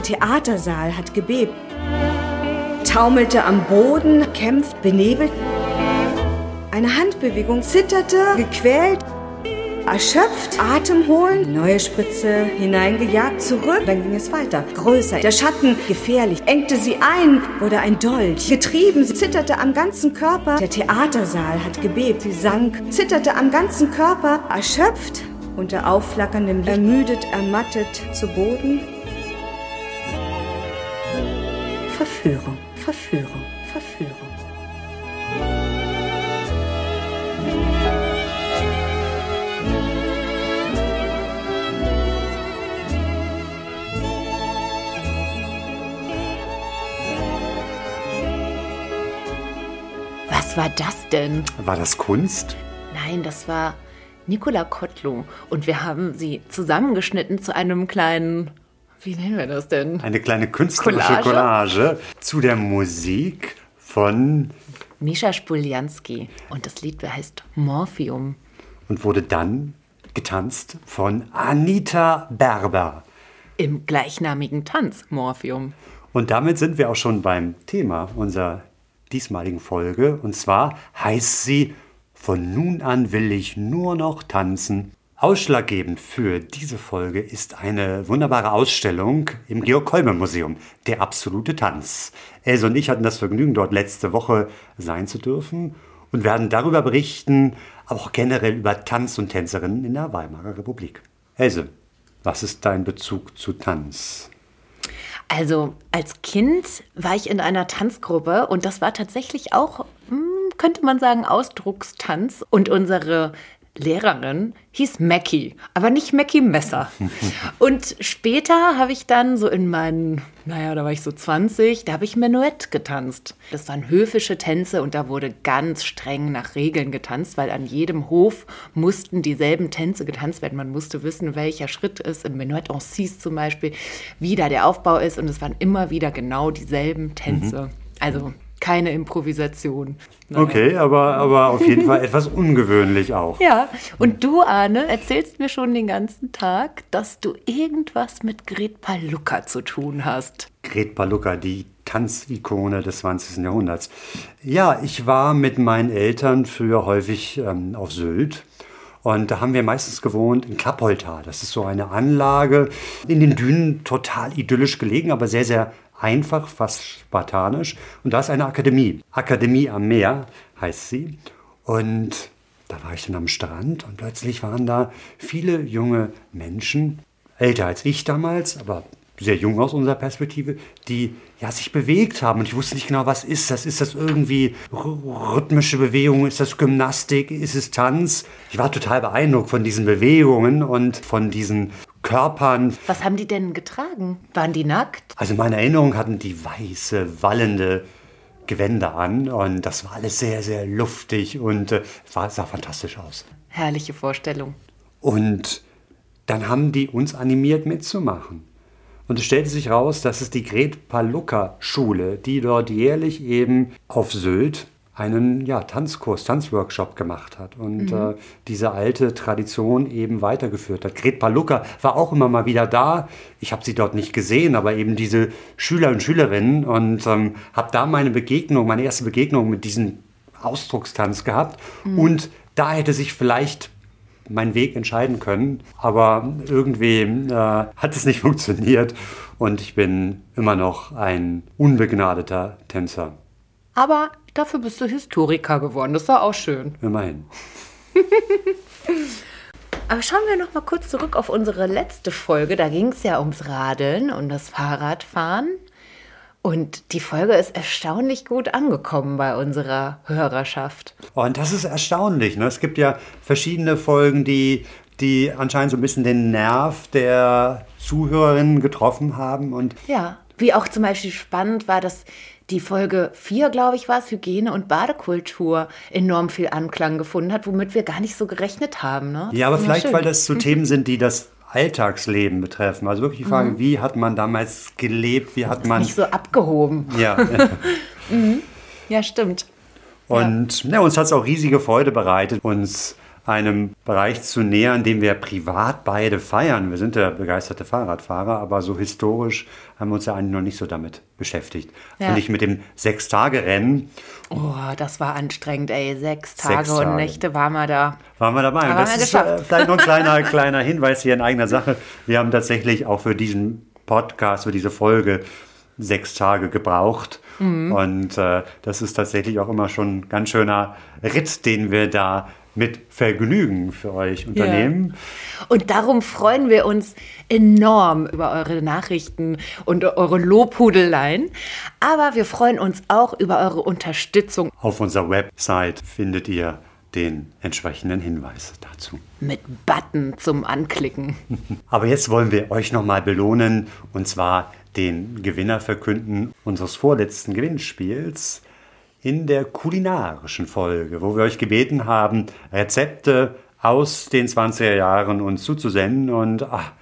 Der Theatersaal hat gebebt, taumelte am Boden, kämpft, benebelt. Eine Handbewegung zitterte, gequält, erschöpft, Atem holen, neue Spritze hineingejagt, zurück. Dann ging es weiter, größer. Der Schatten gefährlich, engte sie ein, wurde ein Dolch. Getrieben, sie zitterte am ganzen Körper. Der Theatersaal hat gebebt, sie sank, zitterte am ganzen Körper, erschöpft, unter aufflackerndem Licht, ermüdet, ermattet zu Boden. Verführung, Verführung. Was war das denn? War das Kunst? Nein, das war Nicola Kotlow. Und wir haben sie zusammengeschnitten zu einem kleinen. Wie nennen wir das denn? Eine kleine künstlerische Collage? Collage, zu der Musik von Mischa Spuljanski. Und das Lied heißt Morphium. und wurde dann getanzt von Anita Berber. Im gleichnamigen Tanz Morphium. Und damit sind wir auch schon beim Thema unserer diesmaligen Folge. Und zwar heißt sie Von nun an will ich nur noch tanzen. Ausschlaggebend für diese Folge ist eine wunderbare Ausstellung im Georg Kolbe Museum, der absolute Tanz. Else und ich hatten das Vergnügen, dort letzte Woche sein zu dürfen und werden darüber berichten, aber auch generell über Tanz und Tänzerinnen in der Weimarer Republik. Else, was ist dein Bezug zu Tanz? Also als Kind war ich in einer Tanzgruppe und das war tatsächlich auch, hm, könnte man sagen, Ausdruckstanz. Und unsere Lehrerin hieß Mackie, aber nicht Mackie Messer. Und später habe ich dann so in meinen, naja, da war ich so 20, da habe ich Menuett getanzt. Das waren höfische Tänze und da wurde ganz streng nach Regeln getanzt, weil an jedem Hof mussten dieselben Tänze getanzt werden. Man musste wissen, welcher Schritt ist, im Menuett en six zum Beispiel, wie da der Aufbau ist und es waren immer wieder genau dieselben Tänze. Also keine Improvisation. Nein. Okay, aber, aber auf jeden Fall etwas ungewöhnlich auch. Ja, und du, Arne, erzählst mir schon den ganzen Tag, dass du irgendwas mit Gret Palucca zu tun hast. Gret Palucca, die Tanzikone des 20. Jahrhunderts. Ja, ich war mit meinen Eltern früher häufig ähm, auf Sylt. Und da haben wir meistens gewohnt in Kappolta. Das ist so eine Anlage in den Dünen, total idyllisch gelegen, aber sehr, sehr einfach, fast spartanisch. Und da ist eine Akademie. Akademie am Meer heißt sie. Und da war ich dann am Strand und plötzlich waren da viele junge Menschen, älter als ich damals, aber sehr jung aus unserer Perspektive, die ja sich bewegt haben und ich wusste nicht genau, was ist das? Ist das irgendwie rhythmische Bewegung? Ist das Gymnastik? Ist es Tanz? Ich war total beeindruckt von diesen Bewegungen und von diesen Körpern. Was haben die denn getragen? Waren die nackt? Also in meiner Erinnerung hatten die weiße, wallende Gewänder an und das war alles sehr, sehr luftig und äh, war, sah fantastisch aus. Herrliche Vorstellung. Und dann haben die uns animiert mitzumachen. Und es stellte sich raus, dass es die Gret Palucca Schule, die dort jährlich eben auf Sylt einen ja, Tanzkurs, Tanzworkshop gemacht hat und äh, diese alte Tradition eben weitergeführt hat. Gret Palucca war auch immer mal wieder da. Ich habe sie dort nicht gesehen, aber eben diese Schüler und Schülerinnen und ähm, habe da meine Begegnung, meine erste Begegnung mit diesem Ausdruckstanz gehabt. Und da hätte sich vielleicht meinen Weg entscheiden können. Aber irgendwie äh, hat es nicht funktioniert und ich bin immer noch ein unbegnadeter Tänzer. Aber dafür bist du Historiker geworden. Das war auch schön. Immerhin. Aber schauen wir noch mal kurz zurück auf unsere letzte Folge. Da ging es ja ums Radeln und das Fahrradfahren. Und die Folge ist erstaunlich gut angekommen bei unserer Hörerschaft. Und das ist erstaunlich. Ne? Es gibt ja verschiedene Folgen, die, die anscheinend so ein bisschen den Nerv der Zuhörerinnen getroffen haben. Und ja, wie auch zum Beispiel spannend war, dass die Folge 4, glaube ich, war es, Hygiene und Badekultur, enorm viel Anklang gefunden hat, womit wir gar nicht so gerechnet haben. Ne? Ja, aber vielleicht, schön. weil das so Themen sind, die das Alltagsleben betreffen. Also wirklich die Frage, mhm. wie hat man damals gelebt, wie hat man... Nicht so abgehoben. Ja. mhm. Ja, stimmt. Und ja. Ja, uns hat es auch riesige Freude bereitet, uns einem Bereich zu nähern, den wir privat beide feiern. Wir sind ja begeisterte Fahrradfahrer, aber so historisch haben wir uns ja eigentlich noch nicht so damit beschäftigt. Ja. Und ich mit dem Sechs-Tage-Rennen. Oh, das war anstrengend, ey. Sechs Tage, Sechs Tage. und Nächte waren wir da. Waren wir dabei. Da das wir ist äh, vielleicht noch ein kleiner, kleiner Hinweis hier in eigener Sache. Wir haben tatsächlich auch für diesen Podcast, für diese Folge sechs Tage gebraucht. Mhm. Und äh, das ist tatsächlich auch immer schon ein ganz schöner Ritt, den wir da mit Vergnügen für euch unternehmen. Ja. Und darum freuen wir uns enorm über eure Nachrichten und eure Lobhudeleien. Aber wir freuen uns auch über eure Unterstützung. Auf unserer Website findet ihr den entsprechenden Hinweis dazu. Mit Button zum Anklicken. Aber jetzt wollen wir euch nochmal belohnen und zwar den Gewinner verkünden unseres vorletzten Gewinnspiels in der kulinarischen Folge, wo wir euch gebeten haben, Rezepte aus den 20er Jahren uns zuzusenden und ach,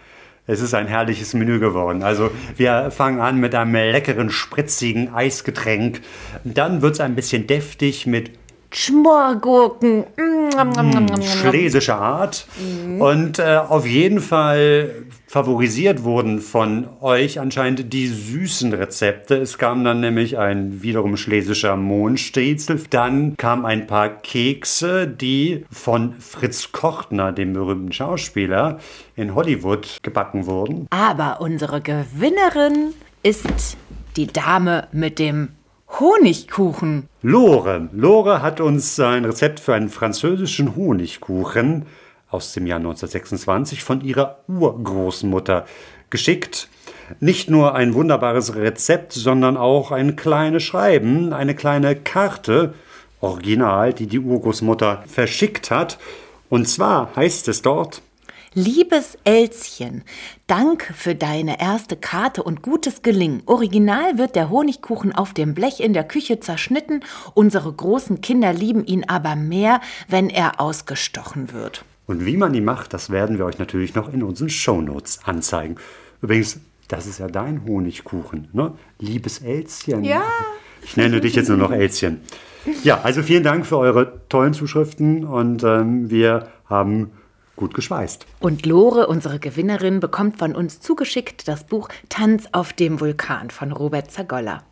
es ist ein herrliches Menü geworden. Also wir fangen an mit einem leckeren, spritzigen Eisgetränk. Dann wird es ein bisschen deftig mit Schmorgurken. Mm, schlesische Art. Mhm. Und äh, auf jeden Fall favorisiert wurden von euch anscheinend die süßen Rezepte. Es kam dann nämlich ein wiederum schlesischer Mohnstriezel. Dann kam ein paar Kekse, die von Fritz Kochtner, dem berühmten Schauspieler, in Hollywood gebacken wurden. Aber unsere Gewinnerin ist die Dame mit dem Honigkuchen. Lore. Lore hat uns ein Rezept für einen französischen Honigkuchen aus dem Jahr 1926 von ihrer Urgroßmutter geschickt. Nicht nur ein wunderbares Rezept, sondern auch ein kleines Schreiben, eine kleine Karte, original, die die Urgroßmutter verschickt hat. Und zwar heißt es dort, Liebes Elschen, Dank für deine erste Karte und gutes Gelingen. Original wird der Honigkuchen auf dem Blech in der Küche zerschnitten. Unsere großen Kinder lieben ihn aber mehr, wenn er ausgestochen wird. Und wie man ihn macht, das werden wir euch natürlich noch in unseren Shownotes anzeigen. Übrigens, das ist ja dein Honigkuchen, ne? Liebes Elschen. Ja. Ich nenne dich jetzt nur noch Elschen. Ja, also vielen Dank für eure tollen Zuschriften und ähm, wir haben gut geschweißt. Und Lore, unsere Gewinnerin, bekommt von uns zugeschickt das Buch Tanz auf dem Vulkan von Robert Zagolla.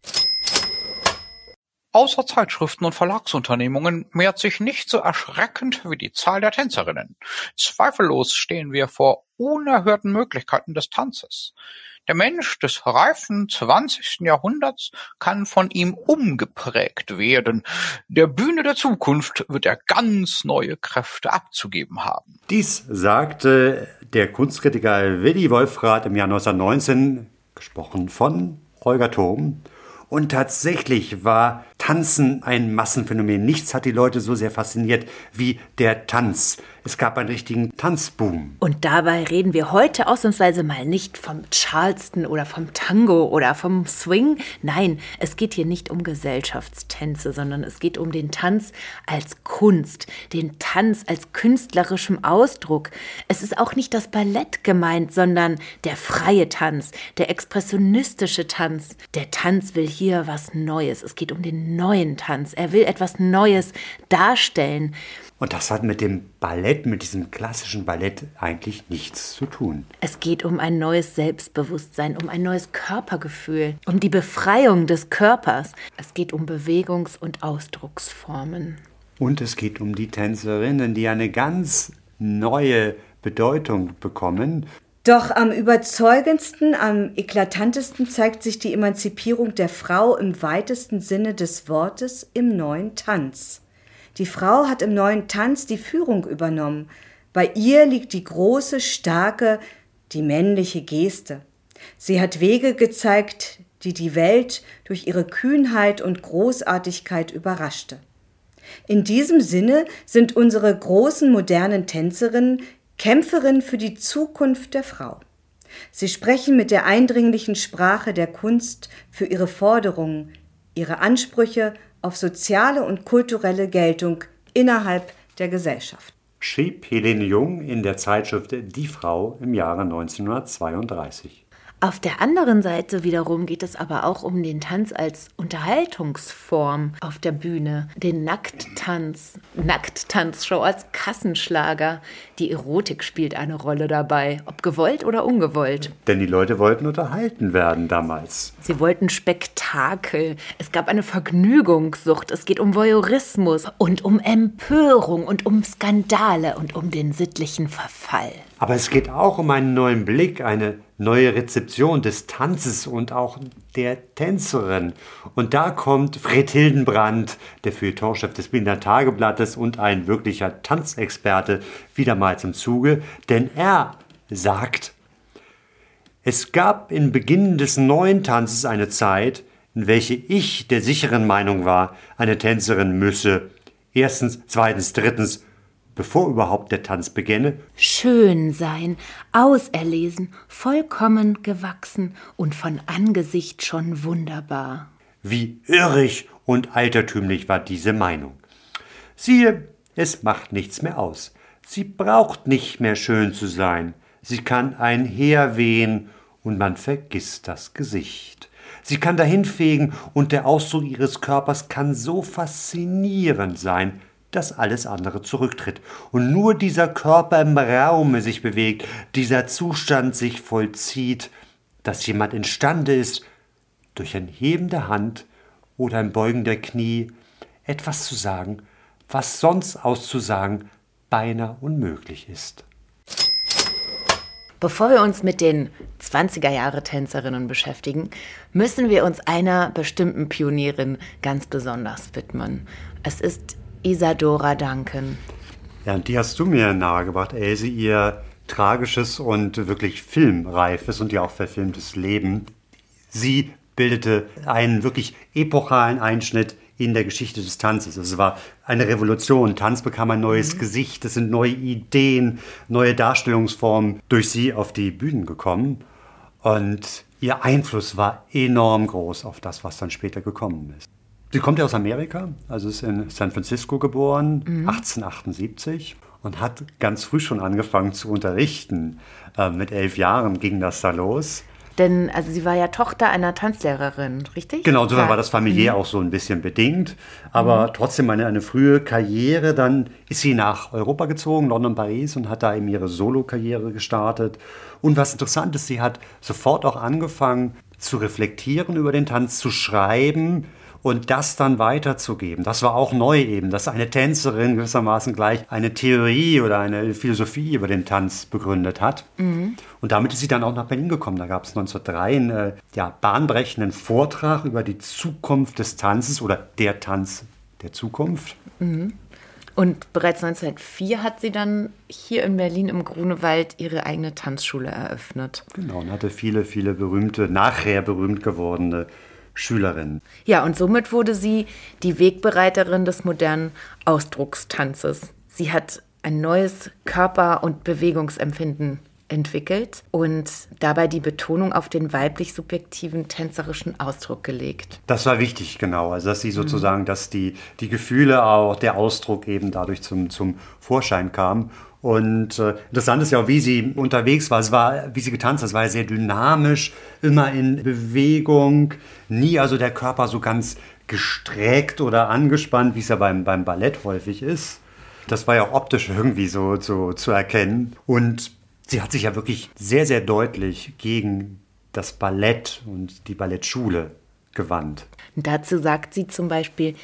Außer Zeitschriften und Verlagsunternehmungen mehrt sich nicht so erschreckend wie die Zahl der Tänzerinnen. Zweifellos stehen wir vor unerhörten Möglichkeiten des Tanzes. Der Mensch des reifen zwanzigsten Jahrhunderts kann von ihm umgeprägt werden. Der Bühne der Zukunft wird er ganz neue Kräfte abzugeben haben. Dies sagte der Kunstkritiker Willi Wolfrath im Jahr 1919, gesprochen von Holger Thom. Und tatsächlich war Tanzen ein Massenphänomen. Nichts hat die Leute so sehr fasziniert wie der Tanz. Es gab einen richtigen Tanzboom. Und dabei reden wir heute ausnahmsweise mal nicht vom Charleston oder vom Tango oder vom Swing. Nein, es geht hier nicht um Gesellschaftstänze, sondern es geht um den Tanz als Kunst, den Tanz als künstlerischem Ausdruck. Es ist auch nicht das Ballett gemeint, sondern der freie Tanz, der expressionistische Tanz. Der Tanz will hier was Neues. Es geht um den neuen Tanz. Er will etwas Neues darstellen. Und das hat mit dem Ballett, mit diesem klassischen Ballett eigentlich nichts zu tun. Es geht um ein neues Selbstbewusstsein, um ein neues Körpergefühl, um die Befreiung des Körpers. Es geht um Bewegungs- und Ausdrucksformen. Und es geht um die Tänzerinnen, die eine ganz neue Bedeutung bekommen. Doch am überzeugendsten, am eklatantesten zeigt sich die Emanzipierung der Frau im weitesten Sinne des Wortes im neuen Tanz. Die Frau hat im neuen Tanz die Führung übernommen. Bei ihr liegt die große, starke, die männliche Geste. Sie hat Wege gezeigt, die die Welt durch ihre Kühnheit und Großartigkeit überraschte. In diesem Sinne sind unsere großen modernen Tänzerinnen Kämpferinnen für die Zukunft der Frau. Sie sprechen mit der eindringlichen Sprache der Kunst für ihre Forderungen, ihre Ansprüche auf soziale und kulturelle Geltung innerhalb der Gesellschaft. Schrieb Helene Jung in der Zeitschrift Die Frau im Jahre 1932. Auf der anderen Seite wiederum geht es aber auch um den Tanz als Unterhaltungsform auf der Bühne. Den Nackttanz, Nackttanzshow als Kassenschlager. Die Erotik spielt eine Rolle dabei, ob gewollt oder ungewollt. Denn die Leute wollten unterhalten werden damals. Sie wollten Spektakel. Es gab eine Vergnügungssucht. Es geht um Voyeurismus und um Empörung und um Skandale und um den sittlichen Verfall. Aber es geht auch um einen neuen Blick, eine neue Rezeption des Tanzes und auch der Tänzerin. Und da kommt Fred Hildenbrand, der Feuilletonchef des Berliner Tageblattes und ein wirklicher Tanzexperte, wieder mal zum Zuge, denn er sagt, es gab in Beginn des neuen Tanzes eine Zeit, in welche ich der sicheren Meinung war, eine Tänzerin müsse erstens, zweitens, drittens bevor überhaupt der Tanz beginne, schön sein, auserlesen, vollkommen gewachsen und von Angesicht schon wunderbar. Wie irrig und altertümlich war diese Meinung. Siehe, es macht nichts mehr aus. Sie braucht nicht mehr schön zu sein. Sie kann einherwehen und man vergisst das Gesicht. Sie kann dahinfegen und der Ausdruck ihres Körpers kann so faszinierend sein, dass alles andere zurücktritt und nur dieser Körper im Raume sich bewegt, dieser Zustand sich vollzieht, dass jemand imstande ist, durch ein Heben der Hand oder ein Beugen der Knie etwas zu sagen, was sonst auszusagen beinahe unmöglich ist. Bevor wir uns mit den 20er Jahre Tänzerinnen beschäftigen, müssen wir uns einer bestimmten Pionierin ganz besonders widmen. Es ist Isadora Duncan. Ja, und die hast du mir nahegebracht, Else, ihr tragisches und wirklich filmreifes und ja auch verfilmtes Leben. Sie bildete einen wirklich epochalen Einschnitt in der Geschichte des Tanzes. Also es war eine Revolution. Tanz bekam ein neues mhm. Gesicht, es sind neue Ideen, neue Darstellungsformen durch sie auf die Bühnen gekommen. Und ihr Einfluss war enorm groß auf das, was dann später gekommen ist. Sie kommt ja aus Amerika, also ist in San Francisco geboren, mhm. 1878 und hat ganz früh schon angefangen zu unterrichten. Äh, mit elf Jahren ging das da los. Denn also sie war ja Tochter einer Tanzlehrerin, richtig? Genau, insofern war das familiär mhm. auch so ein bisschen bedingt. Aber mhm. trotzdem eine, eine frühe Karriere. Dann ist sie nach Europa gezogen, London, Paris, und hat da eben ihre Solo-Karriere gestartet. Und was interessant ist, sie hat sofort auch angefangen zu reflektieren über den Tanz, zu schreiben und das dann weiterzugeben. Das war auch neu eben, dass eine Tänzerin gewissermaßen gleich eine Theorie oder eine Philosophie über den Tanz begründet hat. Mhm. Und damit ist sie dann auch nach Berlin gekommen. Da gab es 1903 einen äh, ja, bahnbrechenden Vortrag über die Zukunft des Tanzes oder der Tanz der Zukunft. Mhm. Und bereits 1904 hat sie dann hier in Berlin im Grunewald ihre eigene Tanzschule eröffnet. Genau, und hatte viele, viele berühmte, nachher berühmt gewordene Schülerin. Ja, und somit wurde sie die Wegbereiterin des modernen Ausdruckstanzes. Sie hat ein neues Körper- und Bewegungsempfinden entwickelt und dabei die Betonung auf den weiblich subjektiven tänzerischen Ausdruck gelegt. Das war wichtig, genau. Also dass sie sozusagen, mhm. dass die, die Gefühle auch, der Ausdruck eben dadurch zum, zum Vorschein kam. Und äh, interessant ist ja auch, wie sie unterwegs war. Es war, wie sie getanzt hat, es war sehr dynamisch, immer in Bewegung, nie also der Körper so ganz gestreckt oder angespannt, wie es ja beim, beim Ballett häufig ist. Das war ja optisch irgendwie so, so zu erkennen. Und sie hat sich ja wirklich sehr, sehr deutlich gegen das Ballett und die Ballettschule gewandt. dazu sagt sie zum Beispiel,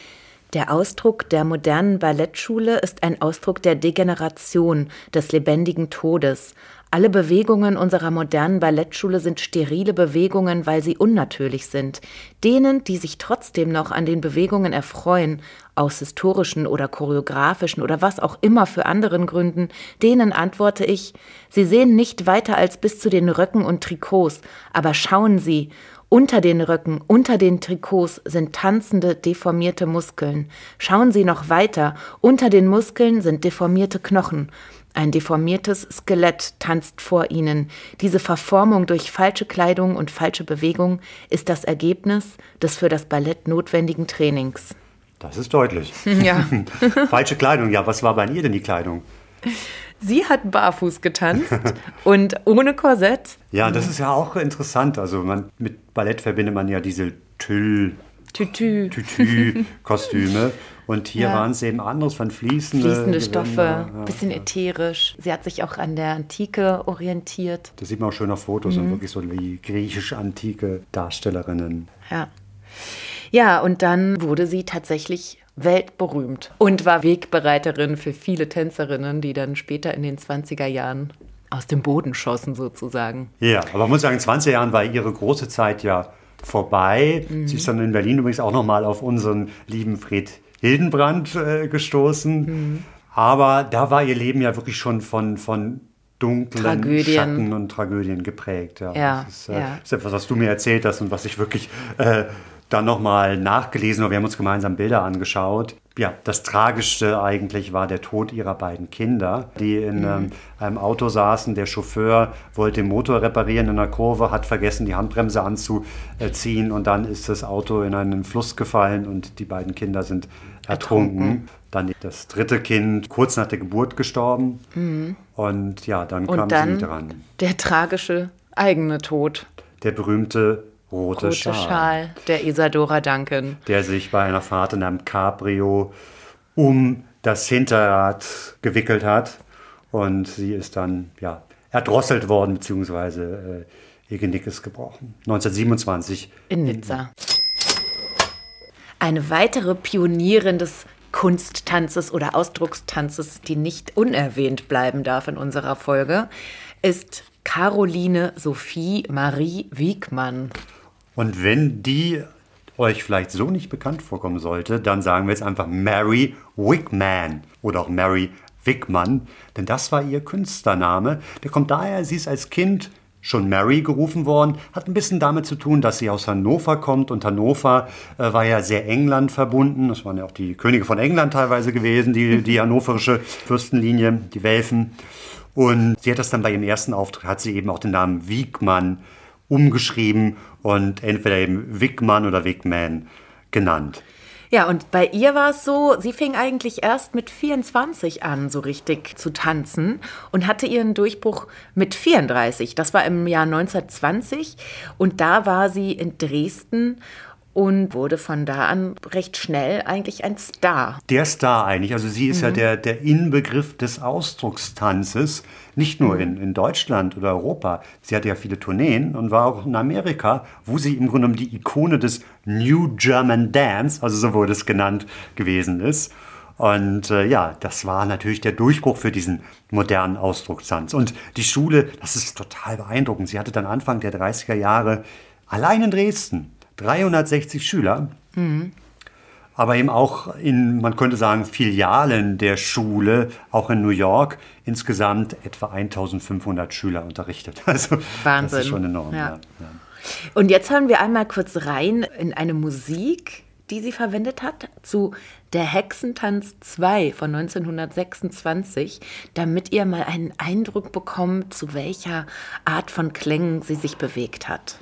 der Ausdruck der modernen Ballettschule ist ein Ausdruck der Degeneration, des lebendigen Todes. Alle Bewegungen unserer modernen Ballettschule sind sterile Bewegungen, weil sie unnatürlich sind. Denen, die sich trotzdem noch an den Bewegungen erfreuen, aus historischen oder choreografischen oder was auch immer für anderen Gründen, denen antworte ich, Sie sehen nicht weiter als bis zu den Röcken und Trikots, aber schauen Sie, Unter den Röcken, unter den Trikots sind tanzende, deformierte Muskeln. Schauen Sie noch weiter. Unter den Muskeln sind deformierte Knochen. Ein deformiertes Skelett tanzt vor ihnen. Diese Verformung durch falsche Kleidung und falsche Bewegung ist das Ergebnis des für das Ballett notwendigen Trainings. Das ist deutlich. Ja. Falsche Kleidung, ja. Was war bei ihr denn die Kleidung? Sie hat barfuß getanzt und ohne Korsett. Ja, das ist ja auch interessant. Also man, mit Ballett verbindet man ja diese Tüll, Tütü. Tütü-Kostüme. Und hier Ja. waren es eben anderes von fließende, Fließende. Stoffe, Ja, bisschen ja. ätherisch. Sie hat sich auch an der Antike orientiert. Das sieht man auch schön auf Fotos Mhm. und wirklich so wie griechisch-antike Darstellerinnen. Ja. Ja, und dann wurde sie tatsächlich weltberühmt und war Wegbereiterin für viele Tänzerinnen, die dann später in den 20er Jahren aus dem Boden schossen sozusagen. Ja, aber man muss sagen, in 20 Jahren war ihre große Zeit ja vorbei. Mhm. Sie ist dann in Berlin übrigens auch nochmal auf unseren lieben Fred Hildenbrand äh, gestoßen. Mhm. Aber da war ihr Leben ja wirklich schon von, von dunklen Tragödien. Schatten und Tragödien geprägt. Ja, Ja, das ist, äh, ja. ist etwas, was du mir erzählt hast und was ich wirklich äh, dann nochmal nachgelesen habe. Wir haben uns gemeinsam Bilder angeschaut. Ja, das Tragischste eigentlich war der Tod ihrer beiden Kinder, die in Mhm. ähm, einem Auto saßen. Der Chauffeur wollte den Motor reparieren in einer Kurve, hat vergessen, die Handbremse anzuziehen und dann ist das Auto in einen Fluss gefallen und die beiden Kinder sind ertrunken. Dann das dritte Kind kurz nach der Geburt gestorben. Und ja, dann kam Mhm. Und dann sie dran. der tragische eigene Tod. Der berühmte rote, Rote Schal, Schal der Isadora Duncan. der sich bei einer Fahrt in einem Cabrio um das Hinterrad gewickelt hat. Und sie ist dann ja, erdrosselt worden, beziehungsweise äh, ihr Genick ist gebrochen. 1927 in Nizza. Eine weitere Pionierin des Kunsttanzes oder Ausdruckstanzes, die nicht unerwähnt bleiben darf in unserer Folge, ist Caroline Sophie Marie Wiegmann. Und wenn die euch vielleicht so nicht bekannt vorkommen sollte, dann sagen wir jetzt einfach Mary Wigman oder auch Mary Wigman, denn das war ihr Künstlername. Der kommt daher, sie ist als Kind schon Mary gerufen worden, hat ein bisschen damit zu tun, dass sie aus Hannover kommt und Hannover äh, war ja sehr England verbunden. Das waren ja auch die Könige von England teilweise gewesen, die, die hannoverische Fürstenlinie, die Welfen. Und sie hat das dann bei ihrem ersten Auftritt, hat sie eben auch den Namen Wiegmann umgeschrieben und entweder eben Wigman oder Wigman genannt. Ja, und bei ihr war es so, sie fing eigentlich erst mit 24 an, so richtig zu tanzen und hatte ihren Durchbruch mit 34. Das war im Jahr 1920 und da war sie in Dresden und wurde von da an recht schnell eigentlich ein Star. Der Star eigentlich, also sie ist ja der, der Inbegriff des Ausdruckstanzes, nicht nur in, in Deutschland oder Europa. Sie hatte ja viele Tourneen und war auch in Amerika, wo sie im Grunde genommen die Ikone des New German Dance, also so wurde es genannt, gewesen ist. Und äh, ja, das war natürlich der Durchbruch für diesen modernen Ausdruckstanz. Und die Schule, das ist total beeindruckend. Sie hatte dann Anfang der 30er Jahre allein in Dresden 360 Schüler. Aber eben auch in, man könnte sagen, Filialen der Schule, auch in New York, insgesamt etwa 1500 Schüler unterrichtet. Also das Wahnsinn. ist schon enorm. Ja. Ja. Ja. Und jetzt hören wir einmal kurz rein in eine Musik, die sie verwendet hat, zu Der Hexentanz 2 von 1926, damit ihr mal einen Eindruck bekommt, zu welcher Art von Klängen sie sich bewegt hat.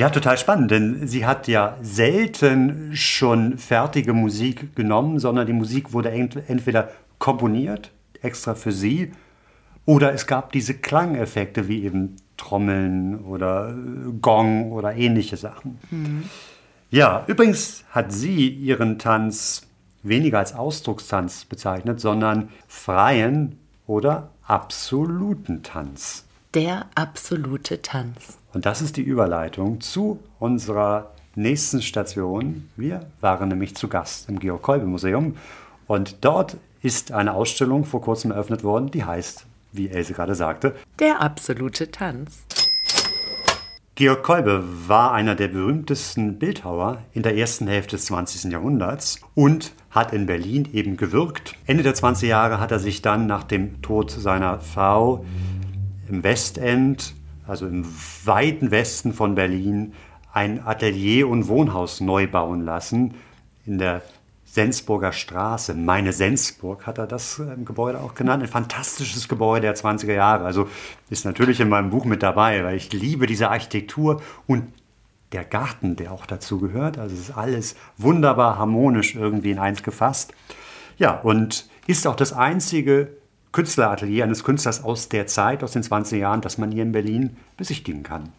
Ja, total spannend, denn sie hat ja selten schon fertige Musik genommen, sondern die Musik wurde ent entweder komponiert, extra für sie, oder es gab diese Klangeffekte wie eben Trommeln oder äh, Gong oder ähnliche Sachen. Ja, übrigens hat sie ihren Tanz weniger als Ausdruckstanz bezeichnet, sondern freien oder absoluten Tanz. Der absolute Tanz. Und das ist die Überleitung zu unserer nächsten Station. Wir waren nämlich zu Gast im Georg-Kolbe-Museum und dort ist eine Ausstellung vor kurzem eröffnet worden, die heißt, wie Else gerade sagte, Der absolute Tanz. Georg Kolbe war einer der berühmtesten Bildhauer in der ersten Hälfte des 20. Jahrhunderts und hat in Berlin eben gewirkt. Ende der 20er Jahre hat er sich dann nach dem Tod seiner Frau im Westend, also im weiten Westen von Berlin, ein Atelier und Wohnhaus neu bauen lassen in der Sensburger Straße. Meine Sensburg hat er das äh, Gebäude auch genannt. Ein fantastisches Gebäude der 20er Jahre. Also ist natürlich in meinem Buch mit dabei, weil ich liebe diese Architektur und der Garten, der auch dazu gehört. Also ist alles wunderbar harmonisch irgendwie in eins gefasst. Ja, und ist auch das einzige Künstleratelier eines Künstlers aus der Zeit, aus den 20er Jahren, das man hier in Berlin besichtigen kann.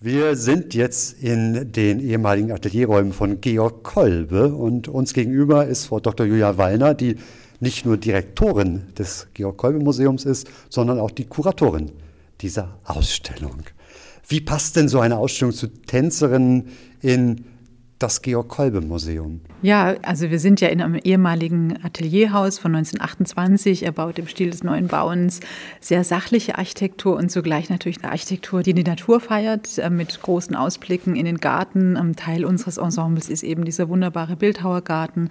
Wir sind jetzt in den ehemaligen Atelierräumen von Georg Kolbe und uns gegenüber ist Frau Dr. Julia Wallner, die nicht nur Direktorin des Georg Kolbe Museums ist, sondern auch die Kuratorin dieser Ausstellung. Wie passt denn so eine Ausstellung zu Tänzerinnen in das Georg Kolbe Museum? Ja, also wir sind ja in einem ehemaligen Atelierhaus von 1928, erbaut im Stil des neuen Bauens, sehr sachliche Architektur und zugleich natürlich eine Architektur, die die Natur feiert, äh, mit großen Ausblicken in den Garten. Teil unseres Ensembles ist eben dieser wunderbare Bildhauergarten,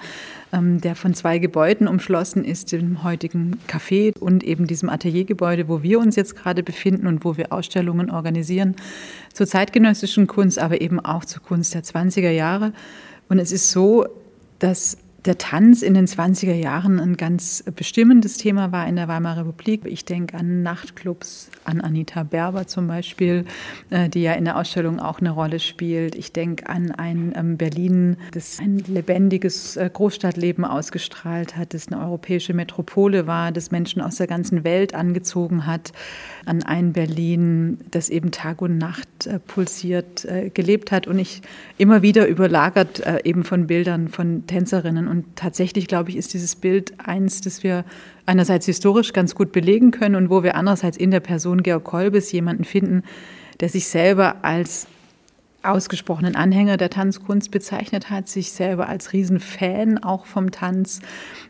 ähm, der von zwei Gebäuden umschlossen ist, dem heutigen Café und eben diesem Ateliergebäude, wo wir uns jetzt gerade befinden und wo wir Ausstellungen organisieren zur zeitgenössischen Kunst, aber eben auch zur Kunst der 20er Jahre. Und es ist so, dass der Tanz in den 20er Jahren ein ganz bestimmendes Thema war in der Weimarer Republik. Ich denke an Nachtclubs, an Anita Berber zum Beispiel, äh, die ja in der Ausstellung auch eine Rolle spielt. Ich denke an ein ähm, Berlin, das ein lebendiges äh, Großstadtleben ausgestrahlt hat, das eine europäische Metropole war, das Menschen aus der ganzen Welt angezogen hat. An ein Berlin, das eben Tag und Nacht äh, pulsiert, gelebt hat und ich immer wieder überlagert eben von Bildern von Tänzerinnen und tatsächlich, glaube ich, ist dieses Bild eins, das wir einerseits historisch ganz gut belegen können und wo wir andererseits in der Person Georg Kolbes jemanden finden, der sich selber als ausgesprochenen Anhänger der Tanzkunst bezeichnet hat, sich selber als Riesenfan auch vom Tanz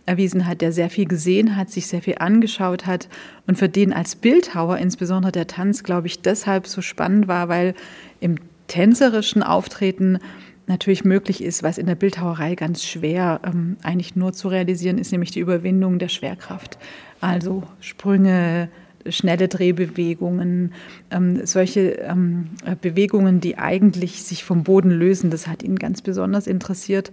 erwiesen hat, der sehr viel gesehen hat, sich sehr viel angeschaut hat und für den als Bildhauer insbesondere der Tanz, glaube ich, deshalb so spannend war, weil im tänzerischen Auftreten natürlich möglich ist, was in der Bildhauerei ganz schwer ähm, eigentlich nur zu realisieren ist, nämlich die Überwindung der Schwerkraft. Also Sprünge, schnelle Drehbewegungen, ähm, solche ähm, Bewegungen, die eigentlich sich vom Boden lösen, das hat ihn ganz besonders interessiert.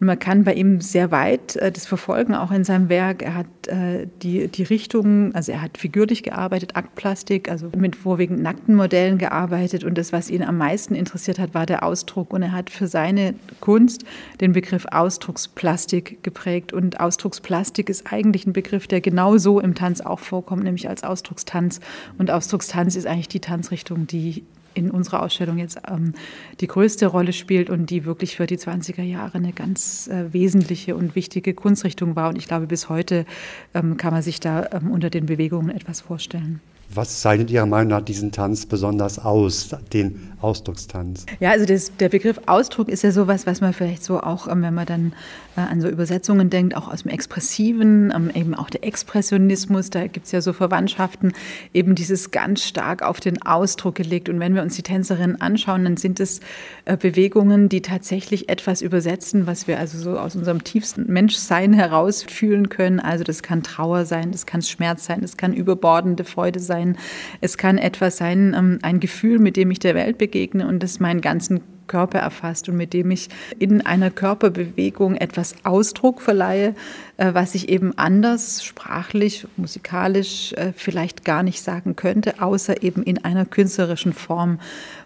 Und man kann bei ihm sehr weit äh, das verfolgen, auch in seinem Werk. Er hat äh, die, die Richtungen, also er hat figürlich gearbeitet, Aktplastik, also mit vorwiegend nackten Modellen gearbeitet. Und das, was ihn am meisten interessiert hat, war der Ausdruck. Und er hat für seine Kunst den Begriff Ausdrucksplastik geprägt. Und Ausdrucksplastik ist eigentlich ein Begriff, der genauso im Tanz auch vorkommt, nämlich als Ausdruckstanz. Und Ausdruckstanz ist eigentlich die Tanzrichtung, die in unserer Ausstellung jetzt ähm, die größte Rolle spielt und die wirklich für die 20er Jahre eine ganz äh, wesentliche und wichtige Kunstrichtung war. Und ich glaube, bis heute ähm, kann man sich da ähm, unter den Bewegungen etwas vorstellen. Was zeichnet Ihrer Meinung nach diesen Tanz besonders aus, den Ausdruckstanz? Ja, also das, der Begriff Ausdruck ist ja sowas, was man vielleicht so auch, ähm, wenn man dann äh, an so Übersetzungen denkt, auch aus dem Expressiven, ähm, eben auch der Expressionismus, da gibt es ja so Verwandtschaften, eben dieses ganz stark auf den Ausdruck gelegt. Und wenn wir uns die Tänzerinnen anschauen, dann sind es äh, Bewegungen, die tatsächlich etwas übersetzen, was wir also so aus unserem tiefsten Menschsein heraus fühlen können. Also das kann Trauer sein, das kann Schmerz sein, das kann überbordende Freude sein sein. Es kann etwas sein, ähm, ein Gefühl, mit dem ich der Welt begegne und das meinen ganzen Körper erfasst und mit dem ich in einer Körperbewegung etwas Ausdruck verleihe, äh, was ich eben anders sprachlich, musikalisch äh, vielleicht gar nicht sagen könnte, außer eben in einer künstlerischen Form.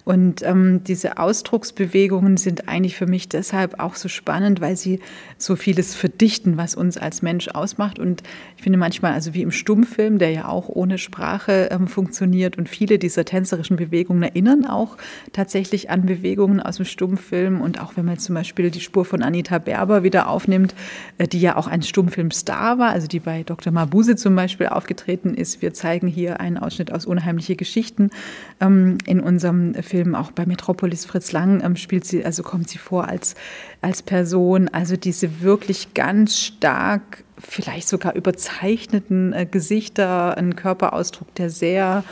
Und ähm, diese Ausdrucksbewegungen sind eigentlich für mich deshalb auch so spannend, weil sie so vieles verdichten, was uns als Mensch ausmacht. Und ich finde manchmal, also wie im Stummfilm, der ja auch ohne Sprache ähm, funktioniert und viele dieser tänzerischen Bewegungen erinnern auch tatsächlich an Bewegungen aus dem Stummfilm. Und auch wenn man zum Beispiel die Spur von Anita Berber wieder aufnimmt, äh, die ja auch ein Stummfilmstar war, also die bei Dr. Mabuse zum Beispiel aufgetreten ist. Wir zeigen hier einen Ausschnitt aus Unheimliche Geschichten ähm, in unserem Film auch bei Metropolis Fritz Lang ähm, spielt sie, also kommt sie vor als, als Person. Also diese wirklich ganz stark vielleicht sogar überzeichneten äh, Gesichter, ein Körperausdruck, der sehr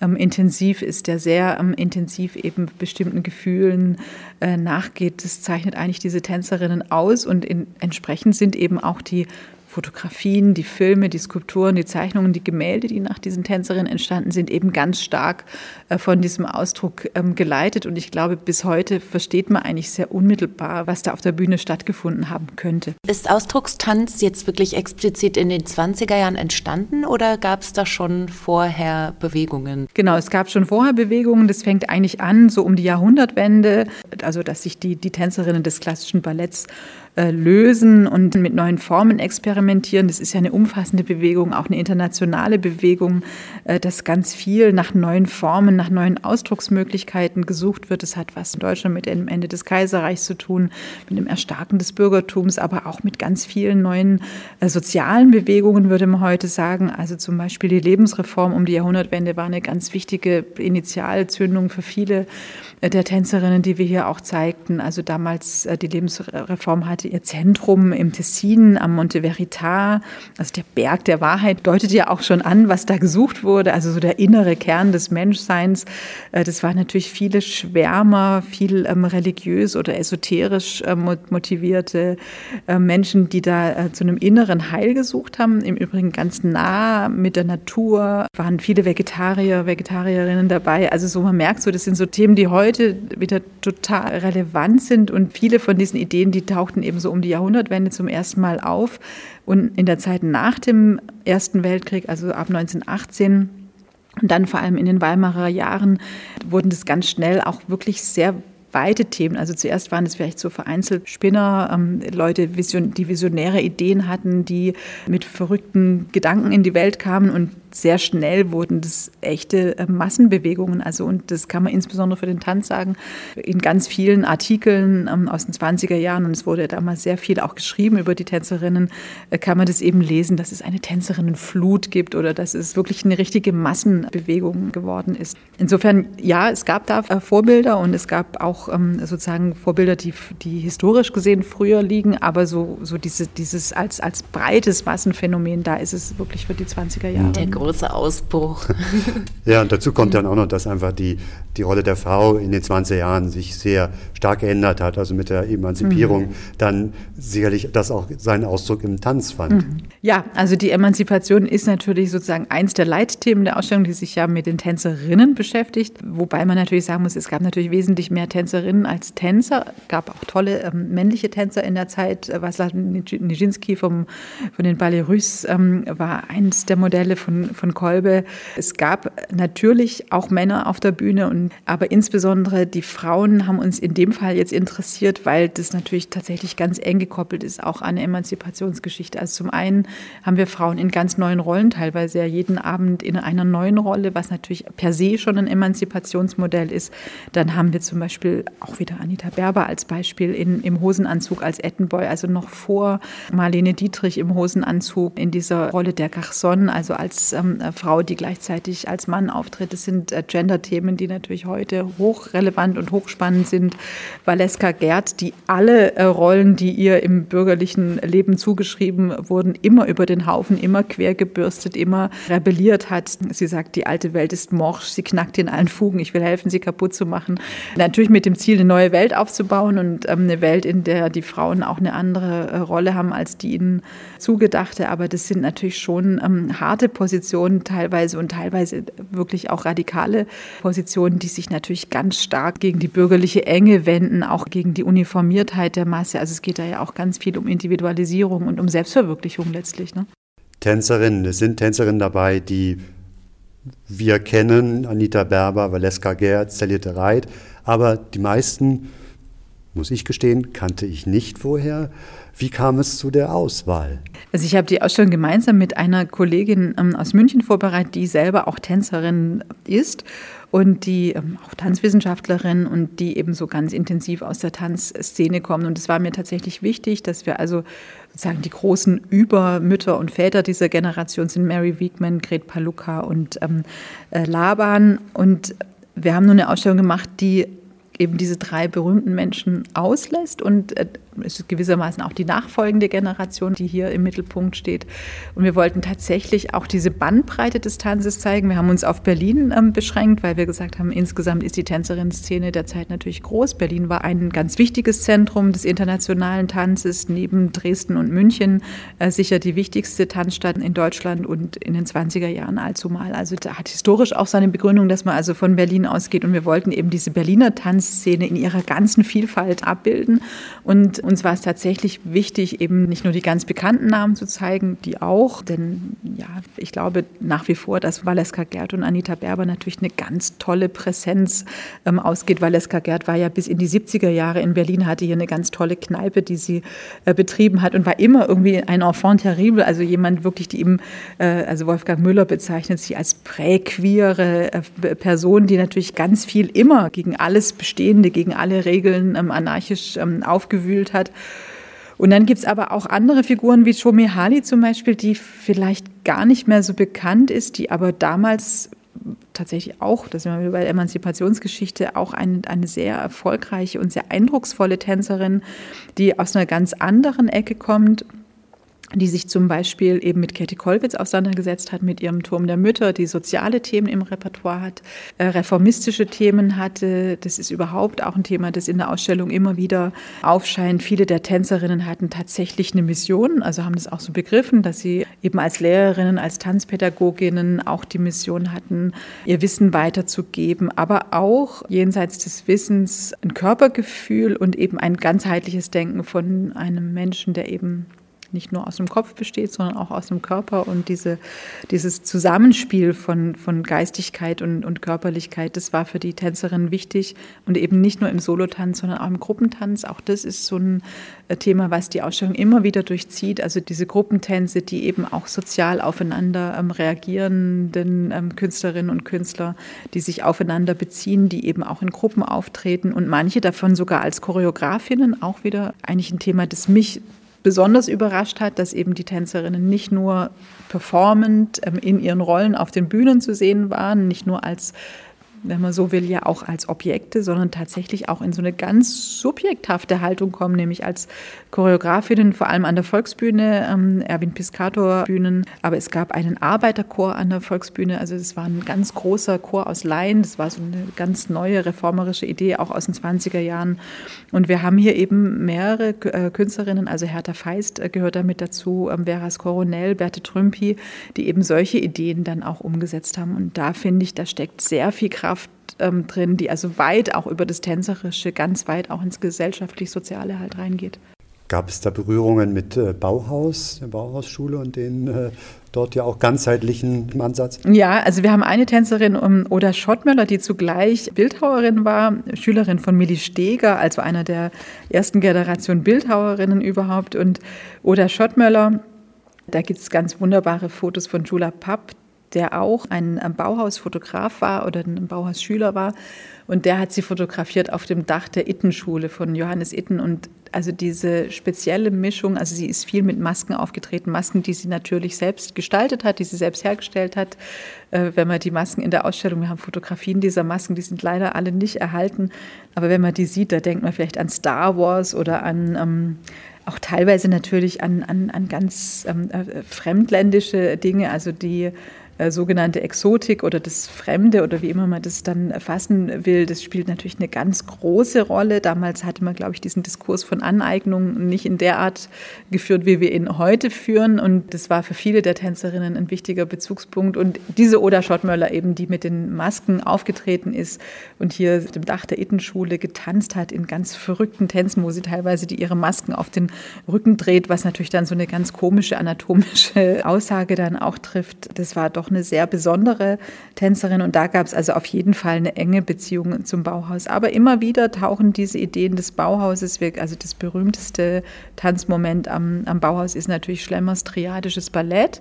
ähm, intensiv ist, der sehr ähm, intensiv eben bestimmten Gefühlen äh, nachgeht. Das zeichnet eigentlich diese Tänzerinnen aus und in, entsprechend sind eben auch die Fotografien, die Filme, die Skulpturen, die Zeichnungen, die Gemälde, die nach diesen Tänzerinnen entstanden sind, eben ganz stark äh, von diesem Ausdruck ähm, geleitet. Und ich glaube, bis heute versteht man eigentlich sehr unmittelbar, was da auf der Bühne stattgefunden haben könnte. Ist Ausdruckstanz jetzt wirklich explizit in den 20er Jahren entstanden oder gab es da schon vorher Bewegungen? Genau, es gab schon vorher Bewegungen. Das fängt eigentlich an, so um die Jahrhundertwende, also dass sich die, die Tänzerinnen des klassischen Balletts äh, lösen und mit neuen Formen experimentieren. Das ist ja eine umfassende Bewegung, auch eine internationale Bewegung, äh, dass ganz viel nach neuen Formen, nach neuen Ausdrucksmöglichkeiten gesucht wird. Das hat was in Deutschland mit dem Ende des Kaiserreichs zu tun, mit dem Erstarken des Bürgertums, aber auch mit ganz vielen neuen äh, sozialen Bewegungen, würde man heute sagen. Also zum Beispiel die Lebensreform um die Jahrhundertwende war eine ganz wichtige Initialzündung für viele der Tänzerinnen, die wir hier auch zeigten. Also damals die Lebensreform hat hatte ihr Zentrum im Tessin am Monte Verita. Also der Berg der Wahrheit deutet ja auch schon an, was da gesucht wurde. Also so der innere Kern des Menschseins. Äh, das waren natürlich viele Schwärmer, viel ähm, religiös oder esoterisch äh, motivierte äh, Menschen, die da zu einem inneren Heil gesucht haben. Im Übrigen ganz nah mit der Natur waren viele Vegetarier, Vegetarierinnen dabei. Also so man merkt so, das sind so Themen, die heute wieder total relevant sind und viele von diesen Ideen, die tauchten eben so um die Jahrhundertwende zum ersten Mal auf. Und in der Zeit nach dem Ersten Weltkrieg, also ab 1918, und dann vor allem in den Weimarer Jahren wurden das ganz schnell auch wirklich sehr weite Themen. Also zuerst waren es vielleicht so vereinzelt Spinner, ähm, Leute, Vision, die visionäre Ideen hatten, die mit verrückten Gedanken in die Welt kamen und sehr schnell wurden das echte äh, Massenbewegungen. Also, und das kann man insbesondere für den Tanz sagen, in ganz vielen Artikeln ähm, aus den 20er Jahren, und es wurde damals sehr viel auch geschrieben über die Tänzerinnen, äh, kann man das eben lesen, dass es eine Tänzerinnenflut gibt oder dass es wirklich eine richtige Massenbewegung geworden ist. Insofern, ja, es gab da äh, Vorbilder und es gab auch ähm, sozusagen Vorbilder, die, die historisch gesehen früher liegen, aber so, so diese, dieses als, als breites Massenphänomen, da ist es wirklich für die 20er Jahre. Der große Ausbruch. ja, und dazu kommt dann auch noch, dass einfach die, die Rolle der Frau in den 20er Jahren sich sehr stark geändert hat, also mit der Emanzipierung mhm. dann sicherlich das auch seinen Ausdruck im Tanz fand. Mhm. Ja, also die Emanzipation ist natürlich sozusagen eins der Leitthemen der Ausstellung, die sich ja mit den Tänzerinnen beschäftigt, wobei man natürlich sagen muss, es gab natürlich wesentlich mehr Tänzerinnen als Tänzer, gab auch tolle ähm, männliche Tänzer in der Zeit. Vaslav Nijinsky vom, von den Ballet Russe ähm, war eines der Modelle von von, Kolbe. Es gab natürlich auch Männer auf der Bühne, und, aber insbesondere die Frauen haben uns in dem Fall jetzt interessiert, weil das natürlich tatsächlich ganz eng gekoppelt ist, auch an Emanzipationsgeschichte. Also zum einen haben wir Frauen in ganz neuen Rollen, teilweise ja jeden Abend in einer neuen Rolle, was natürlich per se schon ein Emanzipationsmodell ist. Dann haben wir zum Beispiel auch wieder Anita Berber als Beispiel in, im Hosenanzug als Ettenboy, also noch vor Marlene Dietrich im Hosenanzug in dieser Rolle der Garçon, also als ähm, Frau, die gleichzeitig als Mann auftritt. Das sind äh, Gender-Themen, die natürlich heute hochrelevant und hochspannend sind. Valeska Gerd, die alle äh, Rollen, die ihr im bürgerlichen Leben zugeschrieben wurden, immer über den Haufen, immer quergebürstet, immer rebelliert hat. Sie sagt, die alte Welt ist morsch, sie knackt in allen Fugen, ich will helfen, sie kaputt zu machen. Natürlich mit dem Ziel, eine neue Welt aufzubauen und ähm, eine Welt, in der die Frauen auch eine andere äh, Rolle haben als die ihnen zugedachte. Aber das sind natürlich schon ähm, harte Positionen Positionen teilweise und teilweise wirklich auch radikale Positionen, die sich natürlich ganz stark gegen die bürgerliche Enge wenden, auch gegen die Uniformiertheit der Masse. Also es geht da ja auch ganz viel um Individualisierung und um Selbstverwirklichung letztlich. Ne? Tänzerinnen, es sind Tänzerinnen dabei, die wir kennen, Anita Berber, Valeska Gerd, Celite Reit, aber die meisten, muss ich gestehen, kannte ich nicht vorher. Wie kam es zu der Auswahl? Also ich habe die Ausstellung gemeinsam mit einer Kollegin ähm, aus München vorbereitet, die selber auch Tänzerin ist und die ähm, auch Tanzwissenschaftlerin und die eben so ganz intensiv aus der Tanzszene kommen. Und es war mir tatsächlich wichtig, dass wir also sozusagen die großen Übermütter und Väter dieser Generation sind Mary Wiegman, Gret Paluka und ähm, äh, Laban. Und wir haben nun eine Ausstellung gemacht, die eben diese drei berühmten Menschen auslässt und äh, ist gewissermaßen auch die nachfolgende Generation, die hier im Mittelpunkt steht. Und wir wollten tatsächlich auch diese Bandbreite des Tanzes zeigen. Wir haben uns auf Berlin ähm, beschränkt, weil wir gesagt haben, insgesamt ist die Tänzerinnen-Szene derzeit natürlich groß. Berlin war ein ganz wichtiges Zentrum des internationalen Tanzes, neben Dresden und München äh, sicher die wichtigste Tanzstadt in Deutschland und in den 20er Jahren allzumal. Also da hat historisch auch seine Begründung, dass man also von Berlin ausgeht und wir wollten eben diese Berliner Tanzszene in ihrer ganzen Vielfalt abbilden und uns war es tatsächlich wichtig, eben nicht nur die ganz bekannten Namen zu zeigen, die auch, denn ja, ich glaube nach wie vor, dass Valeska Gerd und Anita Berber natürlich eine ganz tolle Präsenz ähm, ausgeht. Valeska Gerd war ja bis in die 70er Jahre in Berlin, hatte hier eine ganz tolle Kneipe, die sie äh, betrieben hat und war immer irgendwie ein Enfant terrible, also jemand wirklich, die eben, äh, also Wolfgang Müller bezeichnet sie als präqueere äh, Person, die natürlich ganz viel immer gegen alles Bestehende, gegen alle Regeln ähm, anarchisch ähm, aufgewühlt hat. Und dann gibt es aber auch andere Figuren wie Hali zum Beispiel, die vielleicht gar nicht mehr so bekannt ist, die aber damals tatsächlich auch, das sind wir bei der Emanzipationsgeschichte, auch eine, eine sehr erfolgreiche und sehr eindrucksvolle Tänzerin, die aus einer ganz anderen Ecke kommt die sich zum Beispiel eben mit Katie Kollwitz auseinandergesetzt hat, mit ihrem Turm der Mütter, die soziale Themen im Repertoire hat, äh, reformistische Themen hatte. Das ist überhaupt auch ein Thema, das in der Ausstellung immer wieder aufscheint. Viele der Tänzerinnen hatten tatsächlich eine Mission, also haben das auch so begriffen, dass sie eben als Lehrerinnen, als Tanzpädagoginnen auch die Mission hatten, ihr Wissen weiterzugeben, aber auch jenseits des Wissens ein Körpergefühl und eben ein ganzheitliches Denken von einem Menschen, der eben nicht nur aus dem Kopf besteht, sondern auch aus dem Körper. Und diese, dieses Zusammenspiel von, von Geistigkeit und, und Körperlichkeit, das war für die Tänzerin wichtig. Und eben nicht nur im Solotanz, sondern auch im Gruppentanz. Auch das ist so ein äh, Thema, was die Ausstellung immer wieder durchzieht. Also diese Gruppentänze, die eben auch sozial aufeinander ähm, reagierenden ähm, Künstlerinnen und Künstler, die sich aufeinander beziehen, die eben auch in Gruppen auftreten und manche davon sogar als Choreografinnen auch wieder eigentlich ein Thema, das mich besonders überrascht hat, dass eben die Tänzerinnen nicht nur performend ähm, in ihren Rollen auf den Bühnen zu sehen waren, nicht nur als wenn man so will, ja auch als Objekte, sondern tatsächlich auch in so eine ganz subjekthafte Haltung kommen, nämlich als Choreografinnen, vor allem an der Volksbühne, ähm, Erwin Piscator Bühnen, aber es gab einen Arbeiterchor an der Volksbühne, also es war ein ganz großer Chor aus Laien, das war so eine ganz neue reformerische Idee, auch aus den 20er Jahren. Und wir haben hier eben mehrere äh, Künstlerinnen, also Hertha Feist äh, gehört damit dazu, ähm, Veras Coronel, Berthe Trümpi, die eben solche Ideen dann auch umgesetzt haben. Und da finde ich, da steckt sehr viel Kraft Kraft ähm, drin, die also weit auch über das Tänzerische, ganz weit auch ins gesellschaftlich-soziale halt reingeht. Gab es da Berührungen mit äh, Bauhaus, der Bauhausschule und den äh, dort ja auch ganzheitlichen Ansatz? Ja, also wir haben eine Tänzerin, um, Oda Schottmöller, die zugleich Bildhauerin war, Schülerin von Milli Steger, also einer der ersten Generation Bildhauerinnen überhaupt. Und Oda Schottmöller, da gibt es ganz wunderbare Fotos von Jula Papp, der auch ein Bauhausfotograf war oder ein Bauhausschüler war. Und der hat sie fotografiert auf dem Dach der Ittenschule von Johannes Itten. Und also diese spezielle Mischung, also sie ist viel mit Masken aufgetreten, Masken, die sie natürlich selbst gestaltet hat, die sie selbst hergestellt hat. Äh, wenn man die Masken in der Ausstellung, wir haben Fotografien dieser Masken, die sind leider alle nicht erhalten. Aber wenn man die sieht, da denkt man vielleicht an Star Wars oder an ähm, auch teilweise natürlich an, an, an ganz ähm, äh, fremdländische Dinge, also die äh, sogenannte Exotik oder das Fremde oder wie immer man das dann fassen will, das spielt natürlich eine ganz große Rolle. Damals hatte man, glaube ich, diesen Diskurs von Aneignung nicht in der Art geführt, wie wir ihn heute führen. Und das war für viele der Tänzerinnen ein wichtiger Bezugspunkt. Und diese Oda Schottmöller eben, die mit den Masken aufgetreten ist und hier auf dem Dach der Ittenschule getanzt hat in ganz verrückten Tänzen, wo sie teilweise die ihre Masken auf den Rücken dreht, was natürlich dann so eine ganz komische anatomische Aussage dann auch trifft. Das war doch eine sehr besondere Tänzerin und da gab es also auf jeden Fall eine enge Beziehung zum Bauhaus. Aber immer wieder tauchen diese Ideen des Bauhauses, also das berühmteste Tanzmoment am, am Bauhaus ist natürlich Schlemmers triadisches Ballett.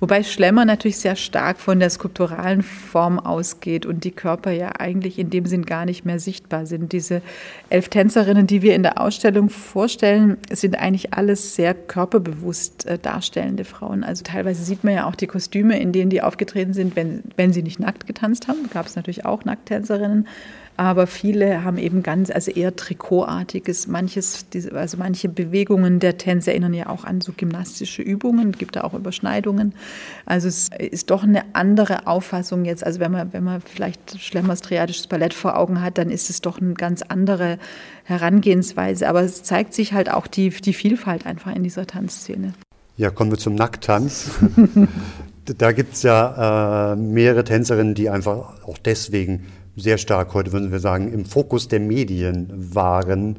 Wobei Schlemmer natürlich sehr stark von der skulpturalen Form ausgeht und die Körper ja eigentlich in dem Sinn gar nicht mehr sichtbar sind. Diese elf Tänzerinnen, die wir in der Ausstellung vorstellen, sind eigentlich alles sehr körperbewusst äh, darstellende Frauen. Also teilweise sieht man ja auch die Kostüme, in denen die aufgetreten sind, wenn, wenn sie nicht nackt getanzt haben. Gab es natürlich auch Nackttänzerinnen. Aber viele haben eben ganz, also eher trikotartiges, manches, also manche Bewegungen der Tänze erinnern ja auch an so gymnastische Übungen, gibt da auch Überschneidungen. Also es ist doch eine andere Auffassung jetzt, also wenn man, wenn man vielleicht Schlemmers triadisches Ballett vor Augen hat, dann ist es doch eine ganz andere Herangehensweise, aber es zeigt sich halt auch die, die Vielfalt einfach in dieser Tanzszene. Ja, kommen wir zum Nacktanz. da gibt es ja äh, mehrere Tänzerinnen, die einfach auch deswegen sehr stark, heute würden wir sagen, im Fokus der Medien waren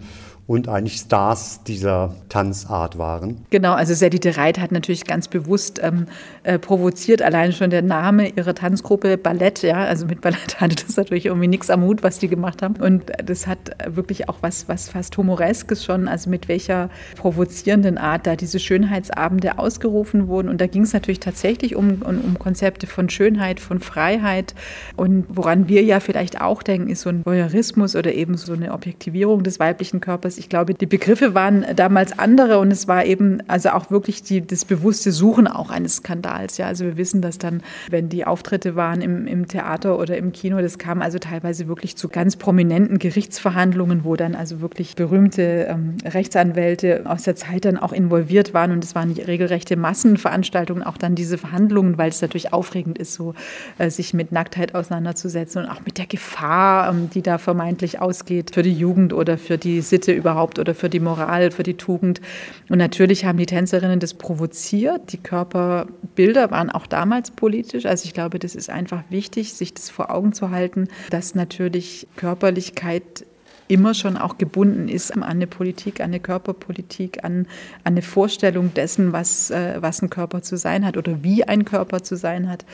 und eigentlich Stars dieser Tanzart waren. Genau, also Sedite Reit hat natürlich ganz bewusst ähm, äh, provoziert, allein schon der Name ihrer Tanzgruppe Ballett, ja, also mit Ballett hatte das natürlich irgendwie nichts am Hut, was die gemacht haben. Und das hat wirklich auch was, was fast Humoreskes schon, also mit welcher provozierenden Art da diese Schönheitsabende ausgerufen wurden. Und da ging es natürlich tatsächlich um, um, um Konzepte von Schönheit, von Freiheit. Und woran wir ja vielleicht auch denken, ist so ein Voyeurismus oder eben so eine Objektivierung des weiblichen Körpers ich glaube, die Begriffe waren damals andere und es war eben also auch wirklich die, das bewusste Suchen auch eines Skandals. Ja, also wir wissen, dass dann, wenn die Auftritte waren im, im Theater oder im Kino, das kam also teilweise wirklich zu ganz prominenten Gerichtsverhandlungen, wo dann also wirklich berühmte ähm, Rechtsanwälte aus der Zeit dann auch involviert waren und es waren regelrechte Massenveranstaltungen, auch dann diese Verhandlungen, weil es natürlich aufregend ist, so äh, sich mit Nacktheit auseinanderzusetzen und auch mit der Gefahr, ähm, die da vermeintlich ausgeht für die Jugend oder für die Sitte über überhaupt oder für die Moral, für die Tugend. Und natürlich haben die Tänzerinnen das provoziert. Die Körperbilder waren auch damals politisch. Also ich glaube, das ist einfach wichtig, sich das vor Augen zu halten, dass natürlich Körperlichkeit immer schon auch gebunden ist an eine Politik, an eine Körperpolitik, an, an eine Vorstellung dessen, was, äh, was ein Körper zu sein hat oder wie ein Körper zu sein hat.